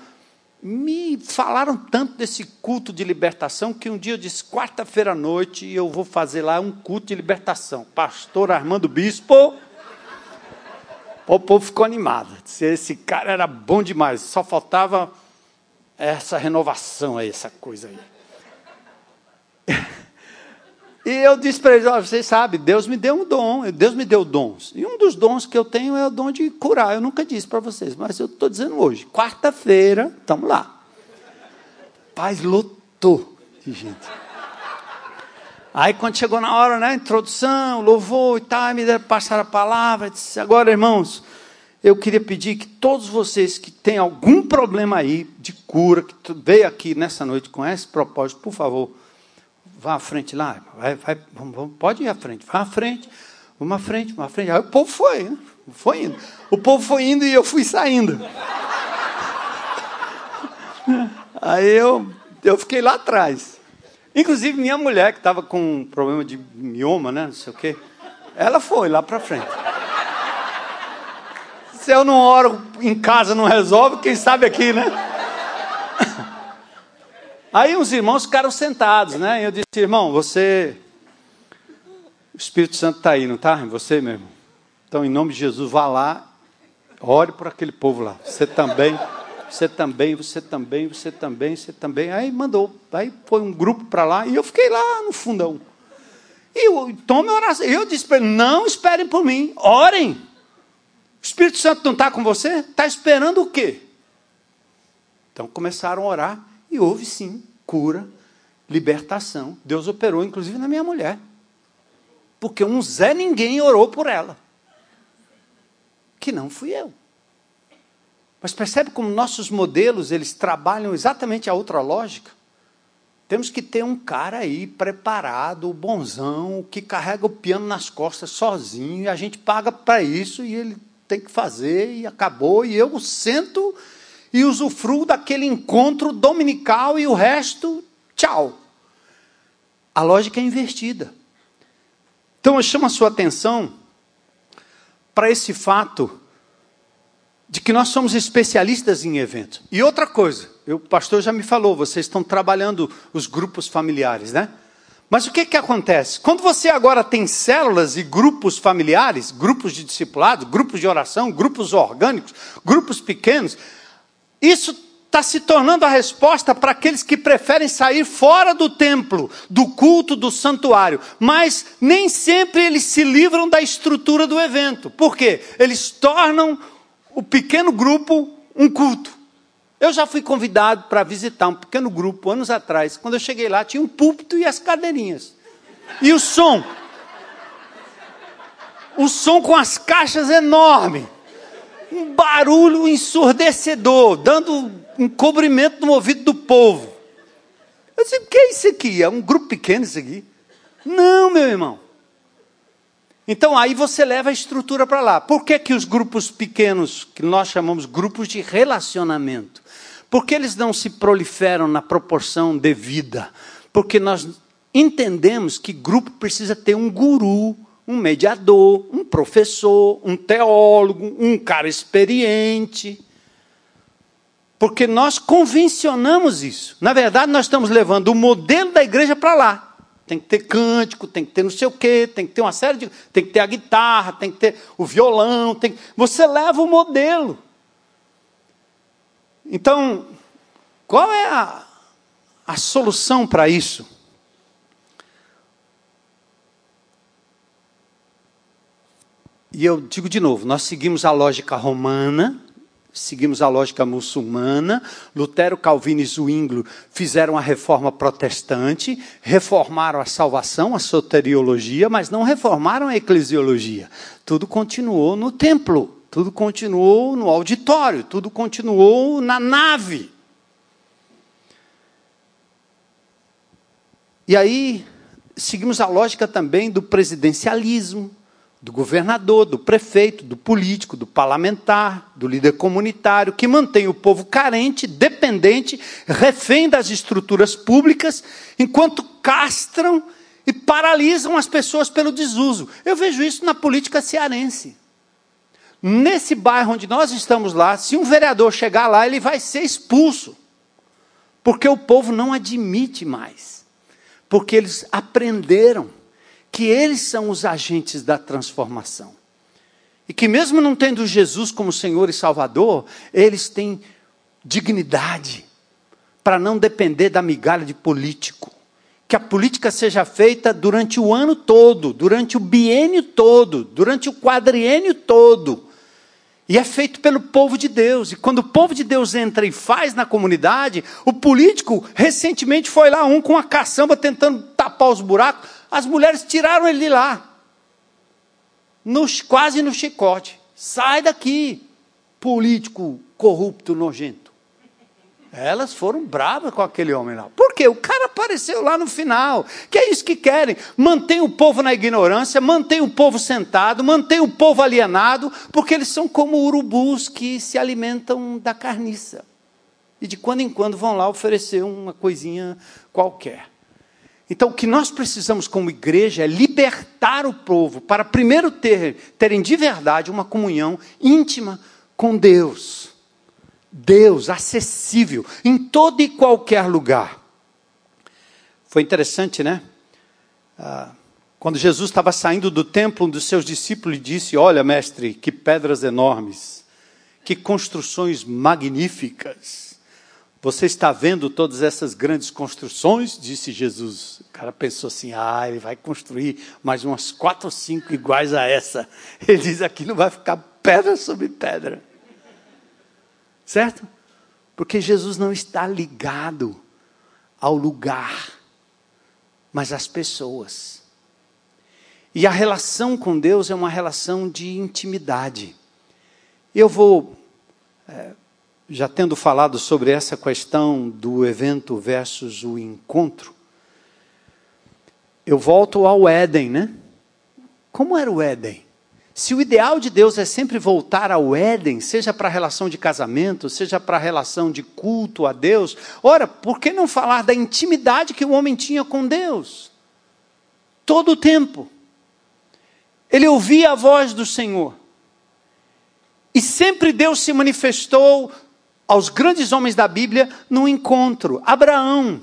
Speaker 1: Me falaram tanto desse culto de libertação que um dia eu disse, quarta-feira à noite, eu vou fazer lá um culto de libertação. Pastor Armando Bispo. O povo ficou animado. Esse cara era bom demais. Só faltava essa renovação aí, essa coisa aí. E eu disse para eles: oh, vocês sabem, Deus me deu um dom, Deus me deu dons. E um dos dons que eu tenho é o dom de curar. Eu nunca disse para vocês, mas eu estou dizendo hoje. Quarta-feira, estamos lá. Paz lotou de gente. Aí quando chegou na hora, né, introdução, louvor e tal, me deram passar a palavra, disse, agora irmãos, eu queria pedir que todos vocês que têm algum problema aí de cura, que veio aqui nessa noite com esse propósito, por favor, vá à frente lá, vai, vai, pode ir à frente, vá à frente, vamos à frente, vamos à frente. Aí o povo foi, né? foi indo. O povo foi indo e eu fui saindo. Aí eu, eu fiquei lá atrás. Inclusive, minha mulher, que estava com um problema de mioma, né? Não sei o quê, ela foi lá para frente. Se eu não oro em casa, não resolve, quem sabe aqui, né? Aí uns irmãos ficaram sentados, né? Eu disse, irmão, você. O Espírito Santo está aí, não está? Em você mesmo. Então, em nome de Jesus, vá lá, ore por aquele povo lá. Você também, você também, você também, você também, você também. Aí mandou. Aí foi um grupo para lá e eu fiquei lá no fundão. E tome oração. Eu disse para ele: não esperem por mim, orem. O Espírito Santo não está com você? Está esperando o quê? Então começaram a orar e houve sim cura, libertação. Deus operou, inclusive, na minha mulher. Porque um Zé Ninguém orou por ela. Que não fui eu. Mas percebe como nossos modelos, eles trabalham exatamente a outra lógica? Temos que ter um cara aí preparado, bonzão, que carrega o piano nas costas sozinho, e a gente paga para isso, e ele tem que fazer, e acabou, e eu sento e usufruo daquele encontro dominical, e o resto, tchau. A lógica é invertida. Então eu chamo a sua atenção para esse fato de que nós somos especialistas em eventos. E outra coisa, o pastor já me falou, vocês estão trabalhando os grupos familiares, né? Mas o que, que acontece? Quando você agora tem células e grupos familiares, grupos de discipulado, grupos de oração, grupos orgânicos, grupos pequenos, isso está se tornando a resposta para aqueles que preferem sair fora do templo, do culto, do santuário. Mas nem sempre eles se livram da estrutura do evento. Por quê? Eles tornam o pequeno grupo um culto. Eu já fui convidado para visitar um pequeno grupo anos atrás. Quando eu cheguei lá, tinha um púlpito e as cadeirinhas. E o som. O som com as caixas enormes. Um barulho ensurdecedor, dando um cobrimento no ouvido do povo. Eu disse, o que é isso aqui? É um grupo pequeno isso aqui? Não, meu irmão. Então aí você leva a estrutura para lá. Por que, que os grupos pequenos, que nós chamamos grupos de relacionamento, por que eles não se proliferam na proporção devida? Porque nós entendemos que grupo precisa ter um guru, um mediador, um professor, um teólogo, um cara experiente. Porque nós convencionamos isso. Na verdade, nós estamos levando o modelo da igreja para lá tem que ter cântico, tem que ter não sei o quê, tem que ter uma série de. tem que ter a guitarra, tem que ter o violão, tem, você leva o modelo. Então, qual é a, a solução para isso? E eu digo de novo, nós seguimos a lógica romana, seguimos a lógica muçulmana. Lutero, Calvino e Zwinglio fizeram a reforma protestante, reformaram a salvação, a soteriologia, mas não reformaram a eclesiologia. Tudo continuou no templo, tudo continuou no auditório, tudo continuou na nave. E aí, seguimos a lógica também do presidencialismo, do governador, do prefeito, do político, do parlamentar, do líder comunitário, que mantém o povo carente, dependente, refém das estruturas públicas, enquanto castram e paralisam as pessoas pelo desuso. Eu vejo isso na política cearense. Nesse bairro onde nós estamos lá, se um vereador chegar lá, ele vai ser expulso. Porque o povo não admite mais. Porque eles aprenderam que eles são os agentes da transformação. E que, mesmo não tendo Jesus como Senhor e Salvador, eles têm dignidade para não depender da migalha de político. Que a política seja feita durante o ano todo, durante o biênio todo, durante o quadriênio todo. E é feito pelo povo de Deus. E quando o povo de Deus entra e faz na comunidade, o político recentemente foi lá, um com a caçamba tentando tapar os buracos. As mulheres tiraram ele de lá, nos, quase no chicote. Sai daqui, político corrupto, nojento. Elas foram bravas com aquele homem lá. Por quê? O cara apareceu lá no final. Que é isso que querem. Mantém o povo na ignorância, mantém o povo sentado, mantém o povo alienado, porque eles são como urubus que se alimentam da carniça. E de quando em quando vão lá oferecer uma coisinha qualquer. Então, o que nós precisamos como igreja é libertar o povo para primeiro ter, terem de verdade uma comunhão íntima com Deus. Deus acessível em todo e qualquer lugar. Foi interessante, né? Ah, quando Jesus estava saindo do templo, um dos seus discípulos disse: Olha, mestre, que pedras enormes, que construções magníficas. Você está vendo todas essas grandes construções? Disse Jesus. O cara pensou assim: ah, ele vai construir mais umas quatro ou cinco iguais a essa. Ele diz: aqui não vai ficar pedra sobre pedra. Certo? Porque Jesus não está ligado ao lugar, mas às pessoas. E a relação com Deus é uma relação de intimidade. Eu vou é, já tendo falado sobre essa questão do evento versus o encontro, eu volto ao Éden, né? Como era o Éden? Se o ideal de Deus é sempre voltar ao Éden, seja para a relação de casamento, seja para a relação de culto a Deus, ora, por que não falar da intimidade que o homem tinha com Deus? Todo o tempo. Ele ouvia a voz do Senhor. E sempre Deus se manifestou aos grandes homens da Bíblia no encontro. Abraão.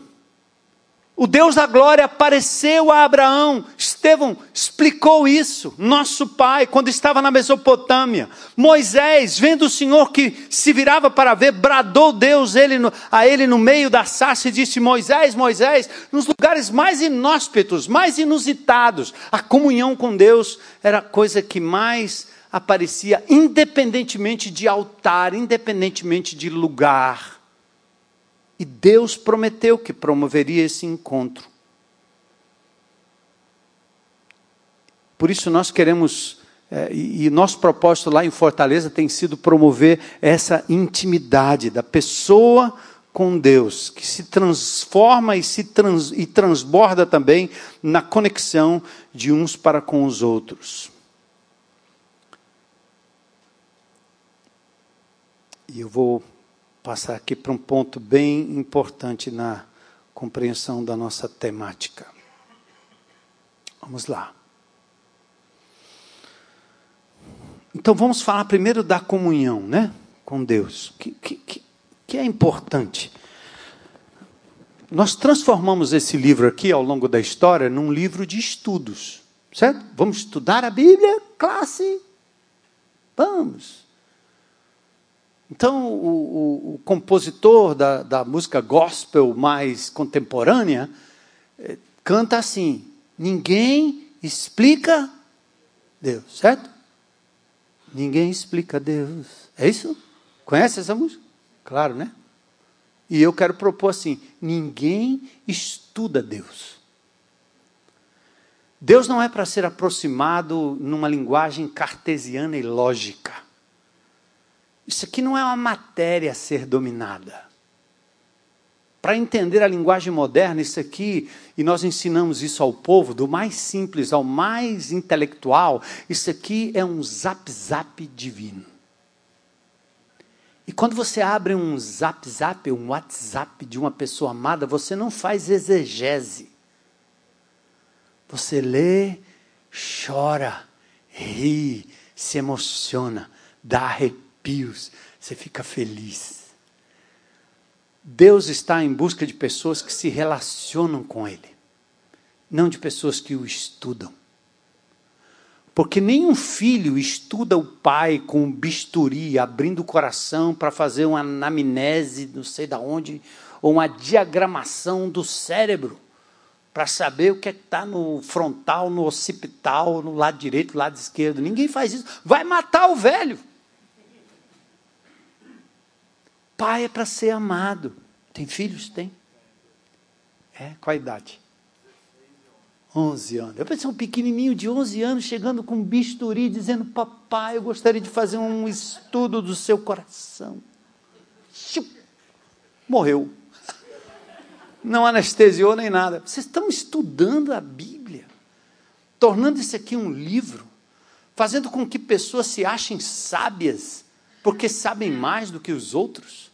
Speaker 1: O Deus da glória apareceu a Abraão. Estevão explicou isso. Nosso pai, quando estava na Mesopotâmia. Moisés, vendo o Senhor que se virava para ver, bradou Deus ele a ele no meio da sarça e disse: Moisés, Moisés, nos lugares mais inóspitos, mais inusitados, a comunhão com Deus era a coisa que mais aparecia independentemente de altar, independentemente de lugar. E Deus prometeu que promoveria esse encontro. Por isso nós queremos, é, e, e nosso propósito lá em Fortaleza tem sido promover essa intimidade da pessoa com Deus, que se transforma e se trans, e transborda também na conexão de uns para com os outros. E eu vou passar aqui para um ponto bem importante na compreensão da nossa temática. Vamos lá. Então vamos falar primeiro da comunhão, né, com Deus, que, que, que é importante. Nós transformamos esse livro aqui ao longo da história num livro de estudos, certo? Vamos estudar a Bíblia, classe. Vamos. Então, o, o, o compositor da, da, música gospel mais contemporânea eh, canta assim: Ninguém explica Deus, certo? Ninguém explica Deus. É isso? Conhece essa música? Claro, né? E eu quero propor assim: ninguém estuda Deus. Deus não é para ser aproximado numa linguagem cartesiana e lógica. Isso aqui não é uma matéria a ser dominada. Para entender a linguagem moderna, isso aqui, e nós ensinamos isso ao povo, do mais simples ao mais intelectual, isso aqui é um zap-zap divino. E quando você abre um zap-zap, um WhatsApp de uma pessoa amada, você não faz exegese. Você lê, chora, ri, se emociona, dá arrepio arrepios, você fica feliz. Deus está em busca de pessoas que se relacionam com Ele, não de pessoas que o estudam. Porque nenhum filho estuda o pai com bisturi, abrindo o coração para fazer uma anamnese, não sei da onde, ou uma diagramação do cérebro, para saber o que é está no frontal, no occipital, no lado direito, no lado esquerdo. Ninguém faz isso. Vai matar o velho. Pai é para ser amado. Tem filhos? Tem. É? Qual a idade? 11 anos. Eu pensei um pequenininho de 11 anos chegando com um bisturi dizendo: Papai, eu gostaria de fazer um estudo do seu coração. Morreu. Não anestesiou nem nada. Vocês estão estudando a Bíblia, tornando isso aqui um livro, fazendo com que pessoas se achem sábias, porque sabem mais do que os outros.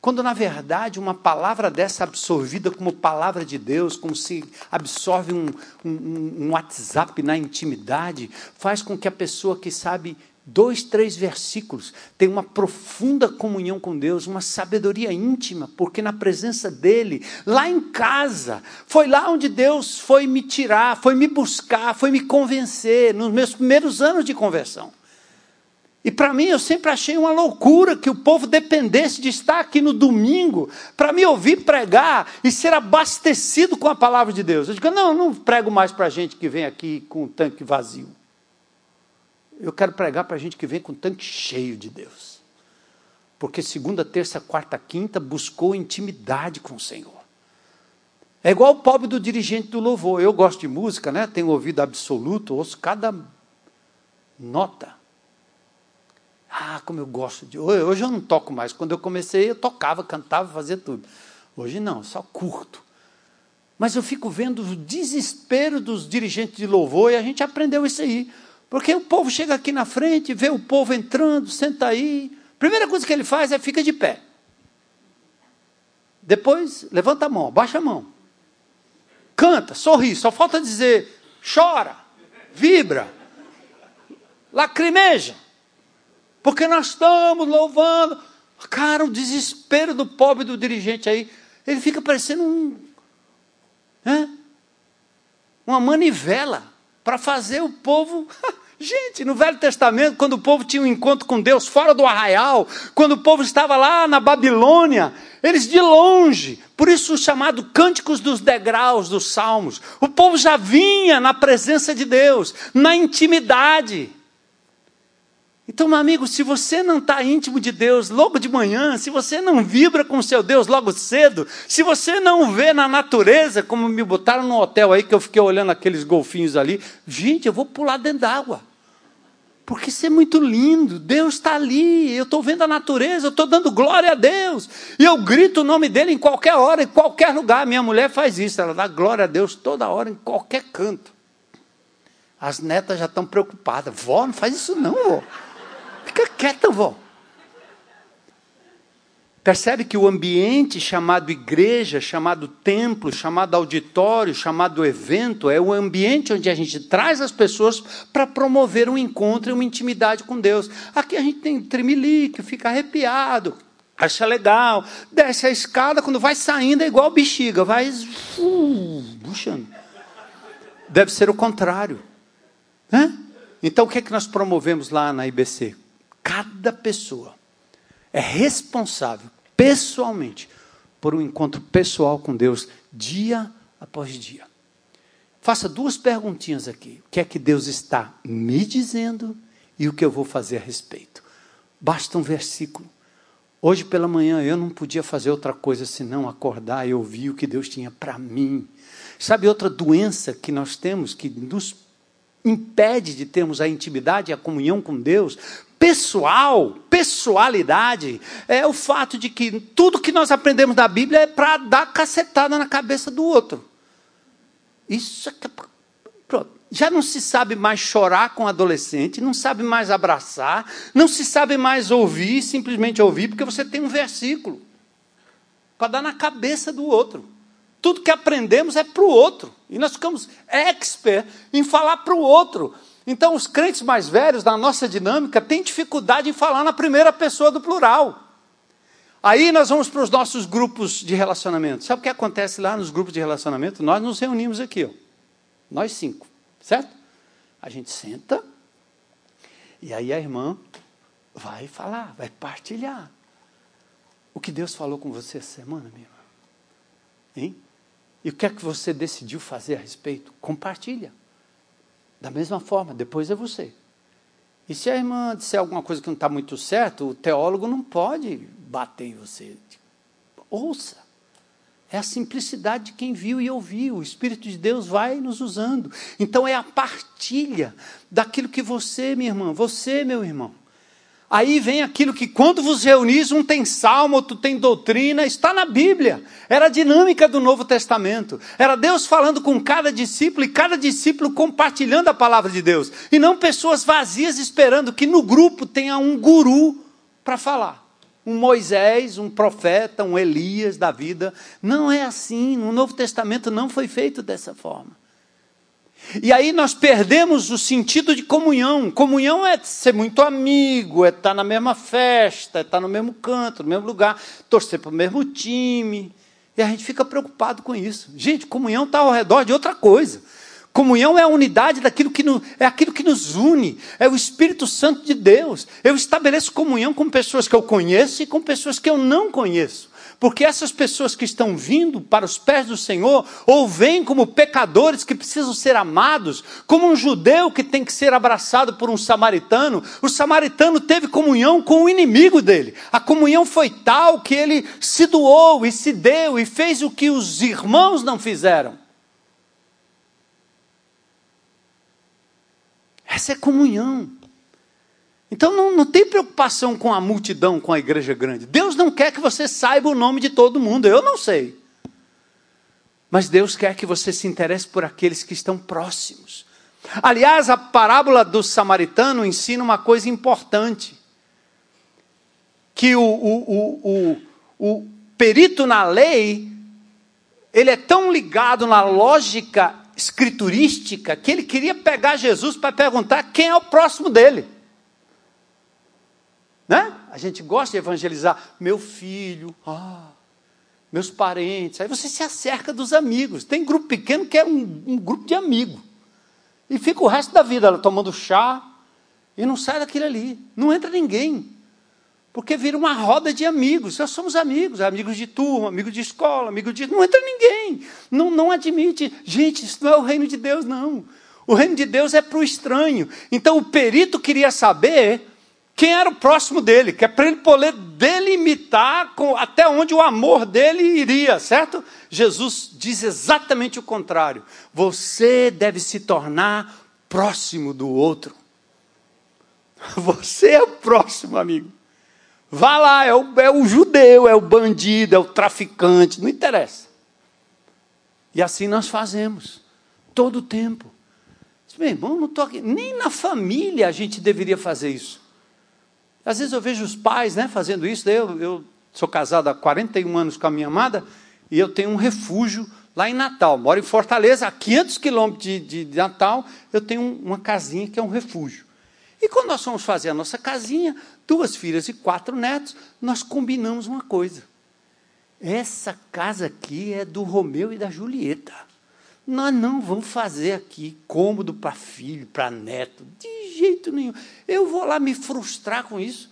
Speaker 1: Quando, na verdade, uma palavra dessa absorvida como palavra de Deus, como se absorve um, um, um WhatsApp na intimidade, faz com que a pessoa que sabe dois, três versículos, tenha uma profunda comunhão com Deus, uma sabedoria íntima, porque na presença dele, lá em casa, foi lá onde Deus foi me tirar, foi me buscar, foi me convencer, nos meus primeiros anos de conversão. E para mim eu sempre achei uma loucura que o povo dependesse de estar aqui no domingo para me ouvir pregar e ser abastecido com a palavra de Deus. Eu digo, não, não prego mais para gente que vem aqui com o tanque vazio. Eu quero pregar para gente que vem com o tanque cheio de Deus. Porque segunda, terça, quarta, quinta buscou intimidade com o Senhor. É igual o pobre do dirigente do louvor. Eu gosto de música, né? Tenho ouvido absoluto, ouço cada nota. Ah, como eu gosto de. Hoje eu não toco mais. Quando eu comecei, eu tocava, cantava, fazia tudo. Hoje não, só curto. Mas eu fico vendo o desespero dos dirigentes de louvor e a gente aprendeu isso aí. Porque o povo chega aqui na frente, vê o povo entrando, senta aí. Primeira coisa que ele faz é fica de pé. Depois, levanta a mão, baixa a mão. Canta, sorri, só falta dizer, chora, vibra, lacrimeja. Porque nós estamos louvando. Cara, o desespero do pobre do dirigente aí. Ele fica parecendo um. Né? Uma manivela para fazer o povo. Gente, no Velho Testamento, quando o povo tinha um encontro com Deus fora do arraial, quando o povo estava lá na Babilônia, eles de longe, por isso o chamado Cânticos dos Degraus dos Salmos, o povo já vinha na presença de Deus, na intimidade. Então, meu amigo, se você não está íntimo de Deus logo de manhã, se você não vibra com o seu Deus logo cedo, se você não vê na natureza, como me botaram no hotel aí, que eu fiquei olhando aqueles golfinhos ali, gente, eu vou pular dentro d'água. Porque isso é muito lindo, Deus está ali, eu estou vendo a natureza, eu estou dando glória a Deus, e eu grito o nome dele em qualquer hora, em qualquer lugar. Minha mulher faz isso, ela dá glória a Deus toda hora, em qualquer canto. As netas já estão preocupadas, vó, não faz isso não, vó. Fica quieta, vó. Percebe que o ambiente chamado igreja, chamado templo, chamado auditório, chamado evento, é o ambiente onde a gente traz as pessoas para promover um encontro e uma intimidade com Deus. Aqui a gente tem tremelique, fica arrepiado, acha legal, desce a escada, quando vai saindo é igual bexiga, vai uh, puxando. Deve ser o contrário. Né? Então o que é que nós promovemos lá na IBC? Cada pessoa é responsável pessoalmente por um encontro pessoal com Deus dia após dia. Faça duas perguntinhas aqui. O que é que Deus está me dizendo e o que eu vou fazer a respeito? Basta um versículo. Hoje pela manhã eu não podia fazer outra coisa senão acordar e ouvir o que Deus tinha para mim. Sabe outra doença que nós temos que nos impede de termos a intimidade e a comunhão com Deus, pessoal, pessoalidade, é o fato de que tudo que nós aprendemos da Bíblia é para dar cacetada na cabeça do outro. Isso é pronto. Já não se sabe mais chorar com adolescente, não sabe mais abraçar, não se sabe mais ouvir, simplesmente ouvir, porque você tem um versículo para dar na cabeça do outro. Tudo que aprendemos é para o outro. E nós ficamos expert em falar para o outro. Então, os crentes mais velhos, na nossa dinâmica, têm dificuldade em falar na primeira pessoa do plural. Aí nós vamos para os nossos grupos de relacionamento. Sabe o que acontece lá nos grupos de relacionamento? Nós nos reunimos aqui, ó. nós cinco, certo? A gente senta e aí a irmã vai falar, vai partilhar. O que Deus falou com você essa semana, minha irmã? Hein? E o que é que você decidiu fazer a respeito? Compartilha. Da mesma forma, depois é você. E se a irmã disser alguma coisa que não está muito certo, o teólogo não pode bater em você. Ouça. É a simplicidade de quem viu e ouviu. O Espírito de Deus vai nos usando. Então é a partilha daquilo que você, minha irmã, você, meu irmão, Aí vem aquilo que, quando vos reunis, um tem salmo, outro tem doutrina, está na Bíblia. Era a dinâmica do Novo Testamento. Era Deus falando com cada discípulo e cada discípulo compartilhando a palavra de Deus. E não pessoas vazias esperando que no grupo tenha um guru para falar. Um Moisés, um profeta, um Elias da vida. Não é assim. No Novo Testamento não foi feito dessa forma. E aí nós perdemos o sentido de comunhão. Comunhão é ser muito amigo, é estar na mesma festa, é estar no mesmo canto, no mesmo lugar, torcer para o mesmo time. E a gente fica preocupado com isso. Gente, comunhão está ao redor de outra coisa. Comunhão é a unidade daquilo que é aquilo que nos une, é o Espírito Santo de Deus. Eu estabeleço comunhão com pessoas que eu conheço e com pessoas que eu não conheço. Porque essas pessoas que estão vindo para os pés do Senhor, ou vêm como pecadores que precisam ser amados, como um judeu que tem que ser abraçado por um samaritano, o samaritano teve comunhão com o inimigo dele. A comunhão foi tal que ele se doou e se deu e fez o que os irmãos não fizeram. Essa é comunhão. Então não, não tem preocupação com a multidão, com a igreja grande. Deus não quer que você saiba o nome de todo mundo, eu não sei. Mas Deus quer que você se interesse por aqueles que estão próximos. Aliás, a parábola do samaritano ensina uma coisa importante: que o, o, o, o, perito na lei, ele é tão ligado na lógica escriturística que ele queria pegar Jesus para perguntar quem é o próximo dele. Né? A gente gosta de evangelizar meu filho, ah, meus parentes. Aí você se acerca dos amigos. Tem grupo pequeno que é um, um grupo de amigo. E fica o resto da vida tomando chá e não sai daquilo ali. Não entra ninguém porque vira uma roda de amigos. Nós somos amigos, amigos de turma, amigos de escola, amigos de. Não entra ninguém. Não, não admite. Gente, isso não é o reino de Deus, não. O reino de Deus é para o estranho. Então o perito queria saber quem era o próximo dele, que é para ele poder delimitar com, até onde o amor dele iria, certo? Jesus diz exatamente o contrário. Você deve se tornar próximo do outro. Você é o próximo, amigo. Vá lá, é o, é o judeu, é o bandido, é o traficante, não interessa. E assim nós fazemos, todo o tempo. Meu irmão, não estou aqui. Nem na família a gente deveria fazer isso. Às vezes eu vejo os pais né, fazendo isso. Eu, eu sou casado há 41 anos com a minha amada e eu tenho um refúgio lá em Natal. Moro em Fortaleza, a 500 quilômetros de, de, de Natal, eu tenho uma casinha que é um refúgio. E quando nós fomos fazer a nossa casinha, duas filhas e quatro netos, nós combinamos uma coisa. Essa casa aqui é do Romeu e da Julieta. Nós não vamos fazer aqui cômodo para filho, para neto, de jeito nenhum. Eu vou lá me frustrar com isso.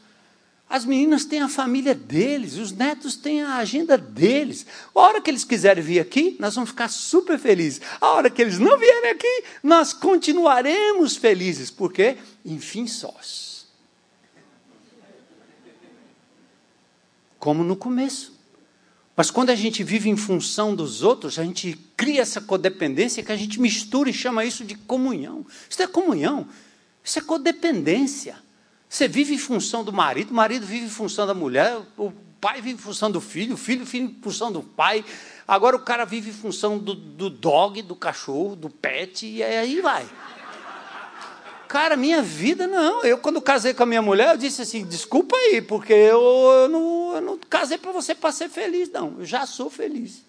Speaker 1: As meninas têm a família deles, os netos têm a agenda deles. A hora que eles quiserem vir aqui, nós vamos ficar super felizes. A hora que eles não vierem aqui, nós continuaremos felizes. Por quê? Enfim, sós. Como no começo. Mas quando a gente vive em função dos outros, a gente cria essa codependência que a gente mistura e chama isso de comunhão. Isso é comunhão, isso é codependência. Você vive em função do marido, o marido vive em função da mulher, o pai vive em função do filho, o filho vive em função do pai. Agora o cara vive em função do, do dog, do cachorro, do pet, e aí vai. Cara, minha vida não. Eu, quando casei com a minha mulher, eu disse assim: desculpa aí, porque eu, eu não, eu não casei para você para ser feliz, não. Eu já sou feliz.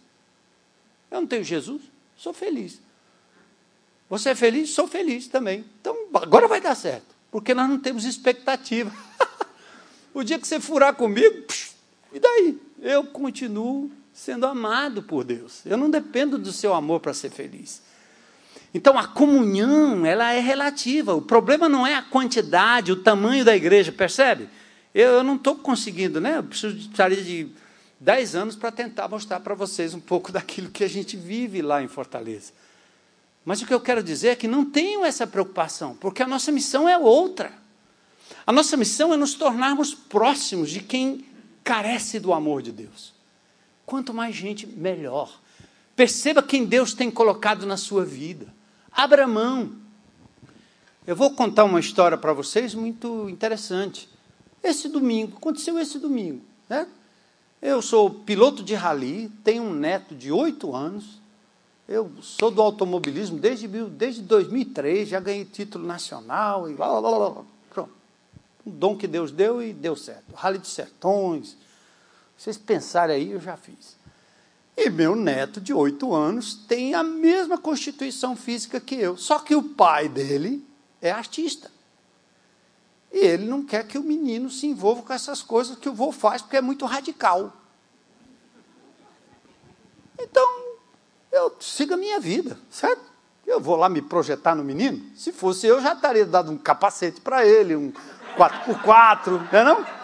Speaker 1: Eu não tenho Jesus, sou feliz. Você é feliz? Sou feliz também. Então, agora vai dar certo porque nós não temos expectativa. o dia que você furar comigo, psh, e daí? Eu continuo sendo amado por Deus. Eu não dependo do seu amor para ser feliz. Então a comunhão, ela é relativa. O problema não é a quantidade, o tamanho da igreja, percebe? Eu, eu não estou conseguindo, né? Eu precisaria de dez anos para tentar mostrar para vocês um pouco daquilo que a gente vive lá em Fortaleza. Mas o que eu quero dizer é que não tenham essa preocupação, porque a nossa missão é outra. A nossa missão é nos tornarmos próximos de quem carece do amor de Deus. Quanto mais gente, melhor. Perceba quem Deus tem colocado na sua vida. Abra mão. Eu vou contar uma história para vocês muito interessante. Esse domingo, aconteceu esse domingo. Né? Eu sou piloto de rally, tenho um neto de oito anos, eu sou do automobilismo desde, desde 2003, já ganhei título nacional e blá, blá, blá, blá. Pronto. Um dom que Deus deu e deu certo. Rally de Sertões. Vocês pensarem aí, eu já fiz. E meu neto de oito anos tem a mesma constituição física que eu, só que o pai dele é artista. E ele não quer que o menino se envolva com essas coisas que o vô faz, porque é muito radical. Então, eu sigo a minha vida, certo? Eu vou lá me projetar no menino? Se fosse eu, já estaria dado um capacete para ele, um 4x4, não é não?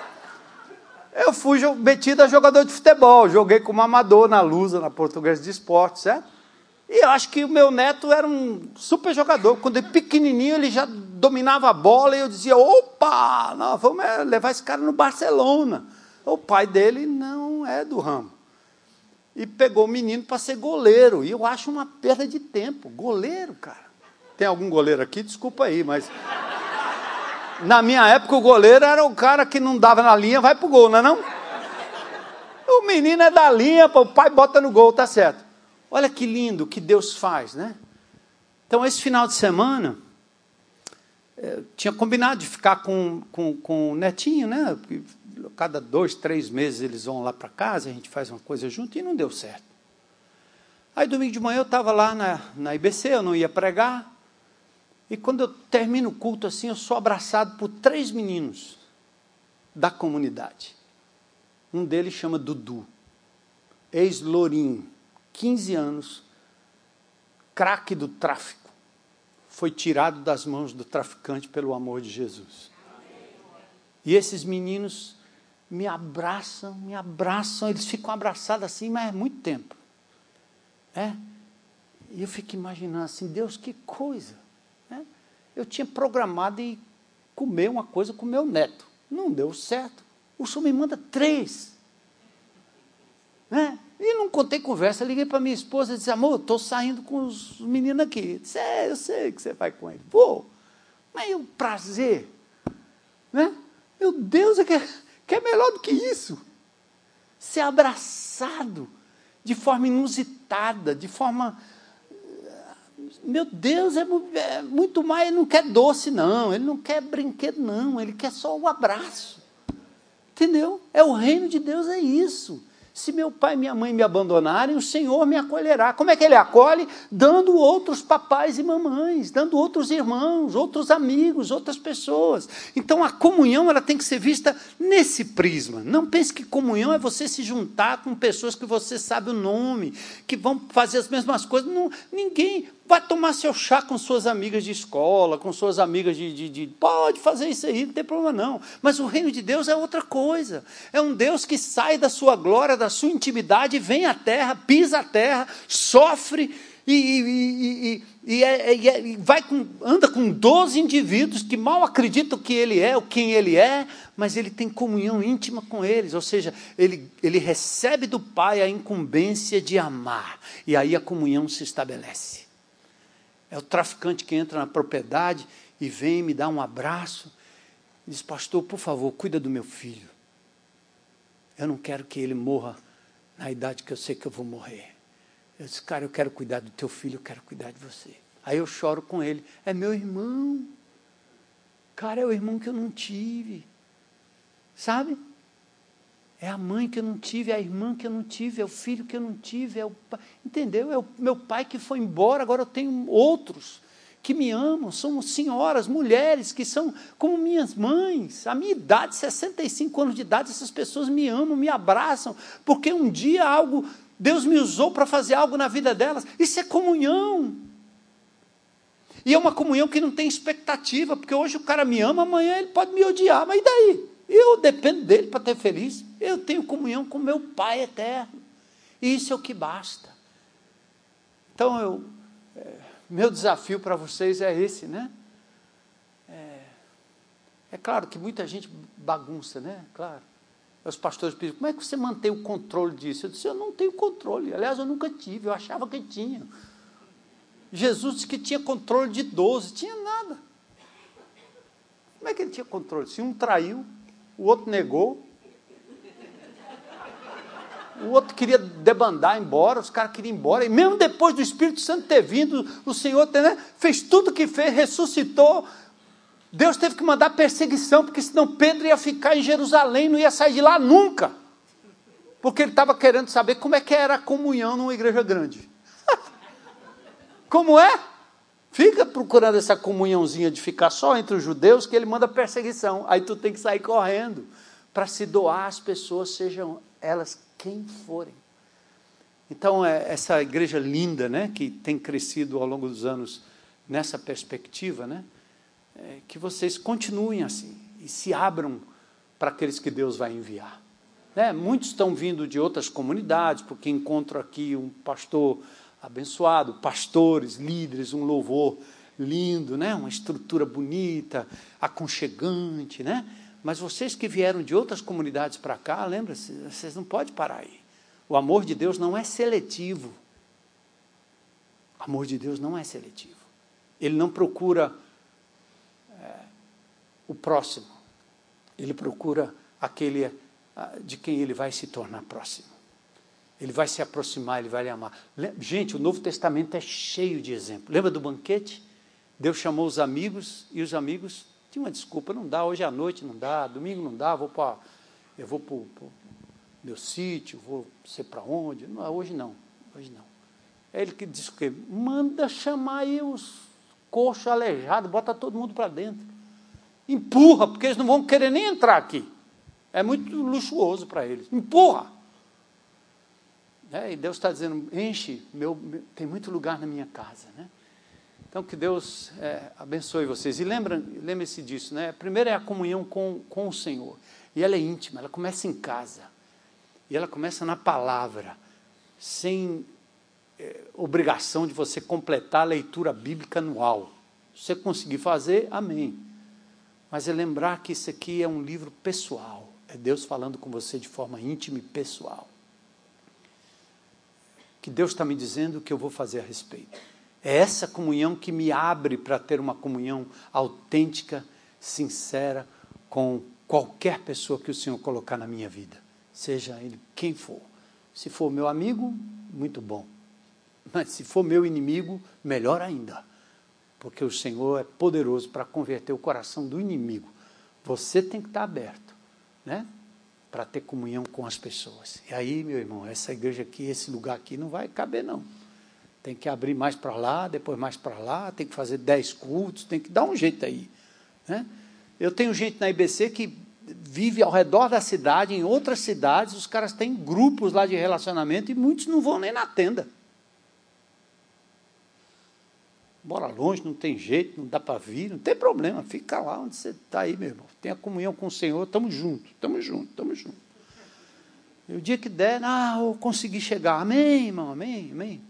Speaker 1: Eu fui metido a jogador de futebol, joguei como amador na Lusa, na Portuguesa de Esporte, certo? E eu acho que o meu neto era um super jogador. Quando ele pequenininho, ele já dominava a bola e eu dizia: opa, nós vamos é, levar esse cara no Barcelona. O pai dele não é do ramo. E pegou o menino para ser goleiro. E eu acho uma perda de tempo. Goleiro, cara. Tem algum goleiro aqui? Desculpa aí, mas. Na minha época, o goleiro era o cara que não dava na linha, vai pro gol, não é não? O menino é da linha, o pai bota no gol, tá certo. Olha que lindo que Deus faz, né? Então, esse final de semana, eh, tinha combinado de ficar com, com, com o netinho, né? Cada dois, três meses eles vão lá para casa, a gente faz uma coisa junto e não deu certo. Aí, domingo de manhã, eu estava lá na, na IBC, eu não ia pregar. E quando eu termino o culto assim, eu sou abraçado por três meninos da comunidade. Um deles chama Dudu, ex-lourinho 15 anos, craque do tráfico, foi tirado das mãos do traficante pelo amor de Jesus. E esses meninos me abraçam, me abraçam, eles ficam abraçados assim, mas é muito tempo. É? E eu fico imaginando assim, Deus, que coisa. É? Eu tinha programado em comer uma coisa com meu neto. Não deu certo. O senhor me manda três. Né? E não contei conversa, liguei para minha esposa e disse, amor, estou saindo com os meninos aqui. Eu disse, é, eu sei que você vai com ele. Vou. Mas o prazer, né? Meu Deus, é que, é, que é melhor do que isso. Ser abraçado de forma inusitada, de forma. Meu Deus, é, é muito mais. Ele não quer doce, não. Ele não quer brinquedo, não. Ele quer só o abraço. Entendeu? É o reino de Deus, é isso. Se meu pai e minha mãe me abandonarem, o Senhor me acolherá. Como é que ele acolhe? Dando outros papais e mamães, dando outros irmãos, outros amigos, outras pessoas. Então a comunhão ela tem que ser vista nesse prisma. Não pense que comunhão é você se juntar com pessoas que você sabe o nome, que vão fazer as mesmas coisas. Não, ninguém Vai tomar seu chá com suas amigas de escola, com suas amigas de, de, de, Pode fazer isso aí, não tem problema não. Mas o reino de Deus é outra coisa. É um Deus que sai da sua glória, da sua intimidade, vem à terra, pisa a terra, sofre e, e, e, é, é, e, vai com, anda com 12 indivíduos que mal acreditam que ele é, ou quem ele é, mas ele tem comunhão íntima com eles, ou seja, ele, ele recebe do Pai a incumbência de amar, e aí a comunhão se estabelece. É o traficante que entra na propriedade e vem me dar um abraço diz: Pastor, por favor, cuida do meu filho. Eu não quero que ele morra na idade que eu sei que eu vou morrer. Eu disse: Cara, eu quero cuidar do teu filho, eu quero cuidar de você. Aí eu choro com ele: É meu irmão. Cara, é o irmão que eu não tive. Sabe? É a mãe que eu não tive, é a irmã que eu não tive, é o filho que eu não tive, é o pai. Entendeu? É o meu pai que foi embora, agora eu tenho outros que me amam, são senhoras, mulheres que são como minhas mães. A minha idade, 65 anos de idade, essas pessoas me amam, me abraçam, porque um dia algo, Deus me usou para fazer algo na vida delas. Isso é comunhão. E é uma comunhão que não tem expectativa, porque hoje o cara me ama, amanhã ele pode me odiar, mas e daí? Eu dependo dele para ter feliz. Eu tenho comunhão com meu Pai eterno. E isso é o que basta. Então, eu, é, meu desafio para vocês é esse, né? É, é, claro que muita gente bagunça, né? Claro. Os pastores pedem, como é que você mantém o controle disso? Eu disse, eu não tenho controle. Aliás, eu nunca tive, eu achava que tinha. Jesus disse que tinha controle de 12, tinha nada. Como é que ele tinha controle? Se um traiu, o outro negou. O outro queria debandar embora, os caras queriam ir embora. E mesmo depois do Espírito Santo ter vindo, o Senhor né, fez tudo o que fez, ressuscitou. Deus teve que mandar perseguição, porque senão Pedro ia ficar em Jerusalém, não ia sair de lá nunca. Porque ele estava querendo saber como é que era a comunhão numa igreja grande. como é? Fica procurando essa comunhãozinha de ficar só entre os judeus, que ele manda perseguição. Aí tu tem que sair correndo para se doar às pessoas, sejam elas quem forem. Então, é, essa igreja linda, né, que tem crescido ao longo dos anos nessa perspectiva, né, é, que vocês continuem assim e se abram para aqueles que Deus vai enviar. Né? Muitos estão vindo de outras comunidades, porque encontram aqui um pastor abençoado, pastores, líderes, um louvor lindo, né? uma estrutura bonita, aconchegante. Né? Mas vocês que vieram de outras comunidades para cá, lembra-se, vocês não podem parar aí. O amor de Deus não é seletivo. O amor de Deus não é seletivo. Ele não procura é, o próximo. Ele procura aquele ah, de quem ele vai se tornar próximo. Ele vai se aproximar, ele vai lhe amar. Gente, o Novo Testamento é cheio de exemplos. Lembra do banquete? Deus chamou os amigos e os amigos tinham uma desculpa, não dá, hoje à noite não dá, domingo não dá, vou para eu vou para o meu sítio, vou sei para onde. Não, hoje não, hoje não. É ele que diz o quê? Manda chamar aí os coxos aleijados, bota todo mundo para dentro. Empurra, porque eles não vão querer nem entrar aqui. É muito luxuoso para eles. Empurra. É, e Deus está dizendo, enche, meu, meu, tem muito lugar na minha casa. Né? Então, que Deus é, abençoe vocês. E lembre-se disso, né? Primeiro é a comunhão com, com o Senhor. E ela é íntima, ela começa em casa. E ela começa na palavra, sem é, obrigação de você completar a leitura bíblica anual. Se você conseguir fazer, amém. Mas é lembrar que isso aqui é um livro pessoal. É Deus falando com você de forma íntima e pessoal. Que Deus está me dizendo o que eu vou fazer a respeito. É essa comunhão que me abre para ter uma comunhão autêntica, sincera, com qualquer pessoa que o Senhor colocar na minha vida, seja ele quem for. Se for meu amigo, muito bom. Mas se for meu inimigo, melhor ainda. Porque o Senhor é poderoso para converter o coração do inimigo. Você tem que estar aberto né? Para ter comunhão com as pessoas. E aí, meu irmão, essa igreja aqui, esse lugar aqui não vai caber, não. Tem que abrir mais para lá, depois mais para lá, tem que fazer dez cultos, tem que dar um jeito aí. Né? Eu tenho gente na IBC que vive ao redor da cidade, em outras cidades, os caras têm grupos lá de relacionamento e muitos não vão nem na tenda. Bora longe, não tem jeito, não dá para vir, não tem problema, fica lá onde você está aí, meu irmão. Tenha comunhão com o Senhor, estamos juntos, estamos juntos, estamos juntos. E o dia que der, ah, eu consegui chegar. Amém, irmão, amém, amém.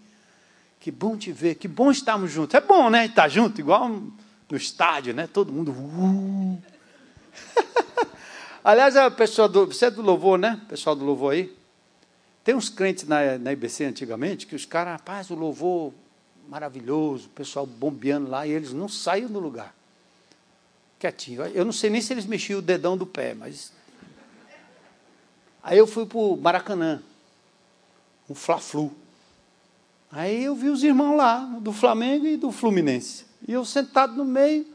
Speaker 1: Que bom te ver, que bom estarmos juntos. É bom, né? Estar junto, igual no estádio, né? Todo mundo. Uh. Aliás, a pessoa do, você é do louvor, né? Pessoal do louvor aí. Tem uns crentes na, na IBC antigamente que os caras, rapaz, o louvor maravilhoso, o pessoal bombeando lá, e eles não saíam do lugar. Quietinho. Eu não sei nem se eles mexiam o dedão do pé, mas. Aí eu fui para o Maracanã, um Fla-Flu. Aí eu vi os irmãos lá, do Flamengo e do Fluminense. E eu sentado no meio,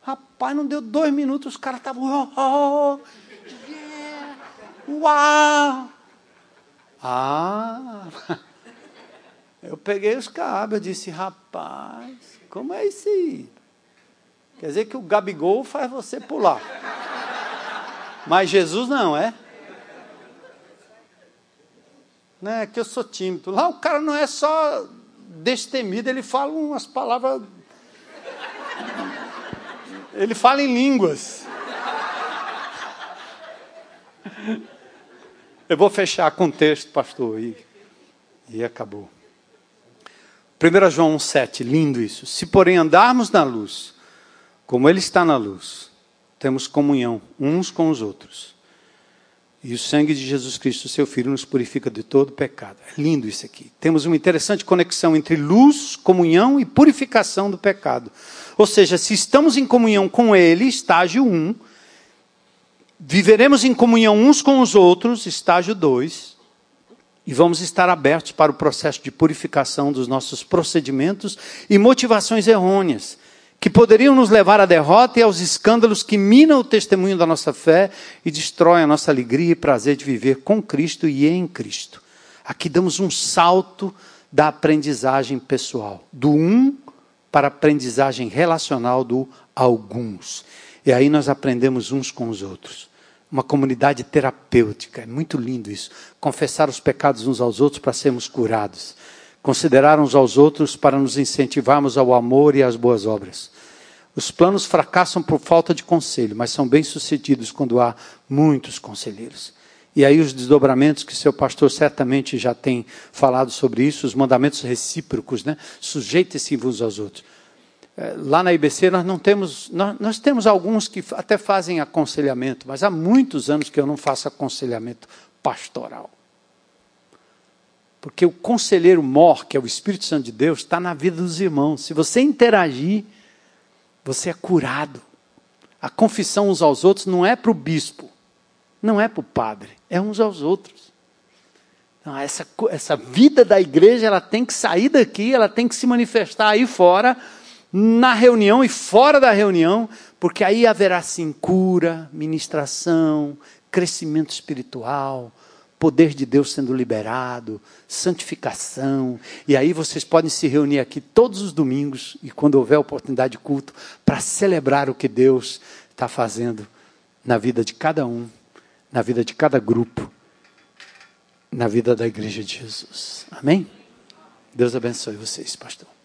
Speaker 1: rapaz, não deu dois minutos, os caras estavam. Oh, oh, yeah, uau! Ah! Eu peguei os cabos, eu disse, rapaz, como é isso aí? Quer dizer que o Gabigol faz você pular. Mas Jesus não, é? Não é que eu sou tímido. Lá o cara não é só destemido, ele fala umas palavras. Ele fala em línguas. Eu vou fechar com o texto, pastor, e, e acabou. 1 João 1,7, lindo isso. Se, porém, andarmos na luz, como Ele está na luz, temos comunhão uns com os outros. E o sangue de Jesus Cristo, seu Filho, nos purifica de todo pecado. É lindo isso aqui. Temos uma interessante conexão entre luz, comunhão e purificação do pecado. Ou seja, se estamos em comunhão com Ele, estágio 1, viveremos em comunhão uns com os outros, estágio 2, e vamos estar abertos para o processo de purificação dos nossos procedimentos e motivações errôneas, que poderiam nos levar à derrota e aos escândalos que minam o testemunho da nossa fé e destroem a nossa alegria e prazer de viver com Cristo e em Cristo. Aqui damos um salto da aprendizagem pessoal, do um para a aprendizagem relacional do alguns. E aí nós aprendemos uns com os outros. uma comunidade terapêutica. É muito lindo isso. Confessar os pecados uns aos outros para sermos curados. Considerar uns aos outros para nos incentivarmos ao amor e às boas obras. Os planos fracassam por falta de conselho, mas são bem-sucedidos quando há muitos conselheiros. E aí os desdobramentos que seu pastor certamente já tem falado sobre isso, os mandamentos recíprocos, né? Sujeitem-se uns aos outros. É, lá na IBC nós não temos, nós, nós temos alguns que até fazem aconselhamento, mas há muitos anos que eu não faço aconselhamento pastoral. Porque o conselheiro mor, que é o Espírito Santo de Deus, está na vida dos irmãos. Se você interagir, você é curado. A confissão uns aos outros não é para o bispo, não é para o padre, é uns aos outros. Então, essa, essa vida da igreja ela tem que sair daqui, ela tem que se manifestar aí fora, na reunião e fora da reunião, porque aí haverá sim cura, ministração, crescimento espiritual, poder de Deus sendo liberado, santificação. E aí vocês podem se reunir aqui todos os domingos e quando houver oportunidade de culto para celebrar o que Deus está fazendo na vida de cada um na vida de cada grupo, na vida da igreja de Jesus. Amém? Deus abençoe vocês, pastor.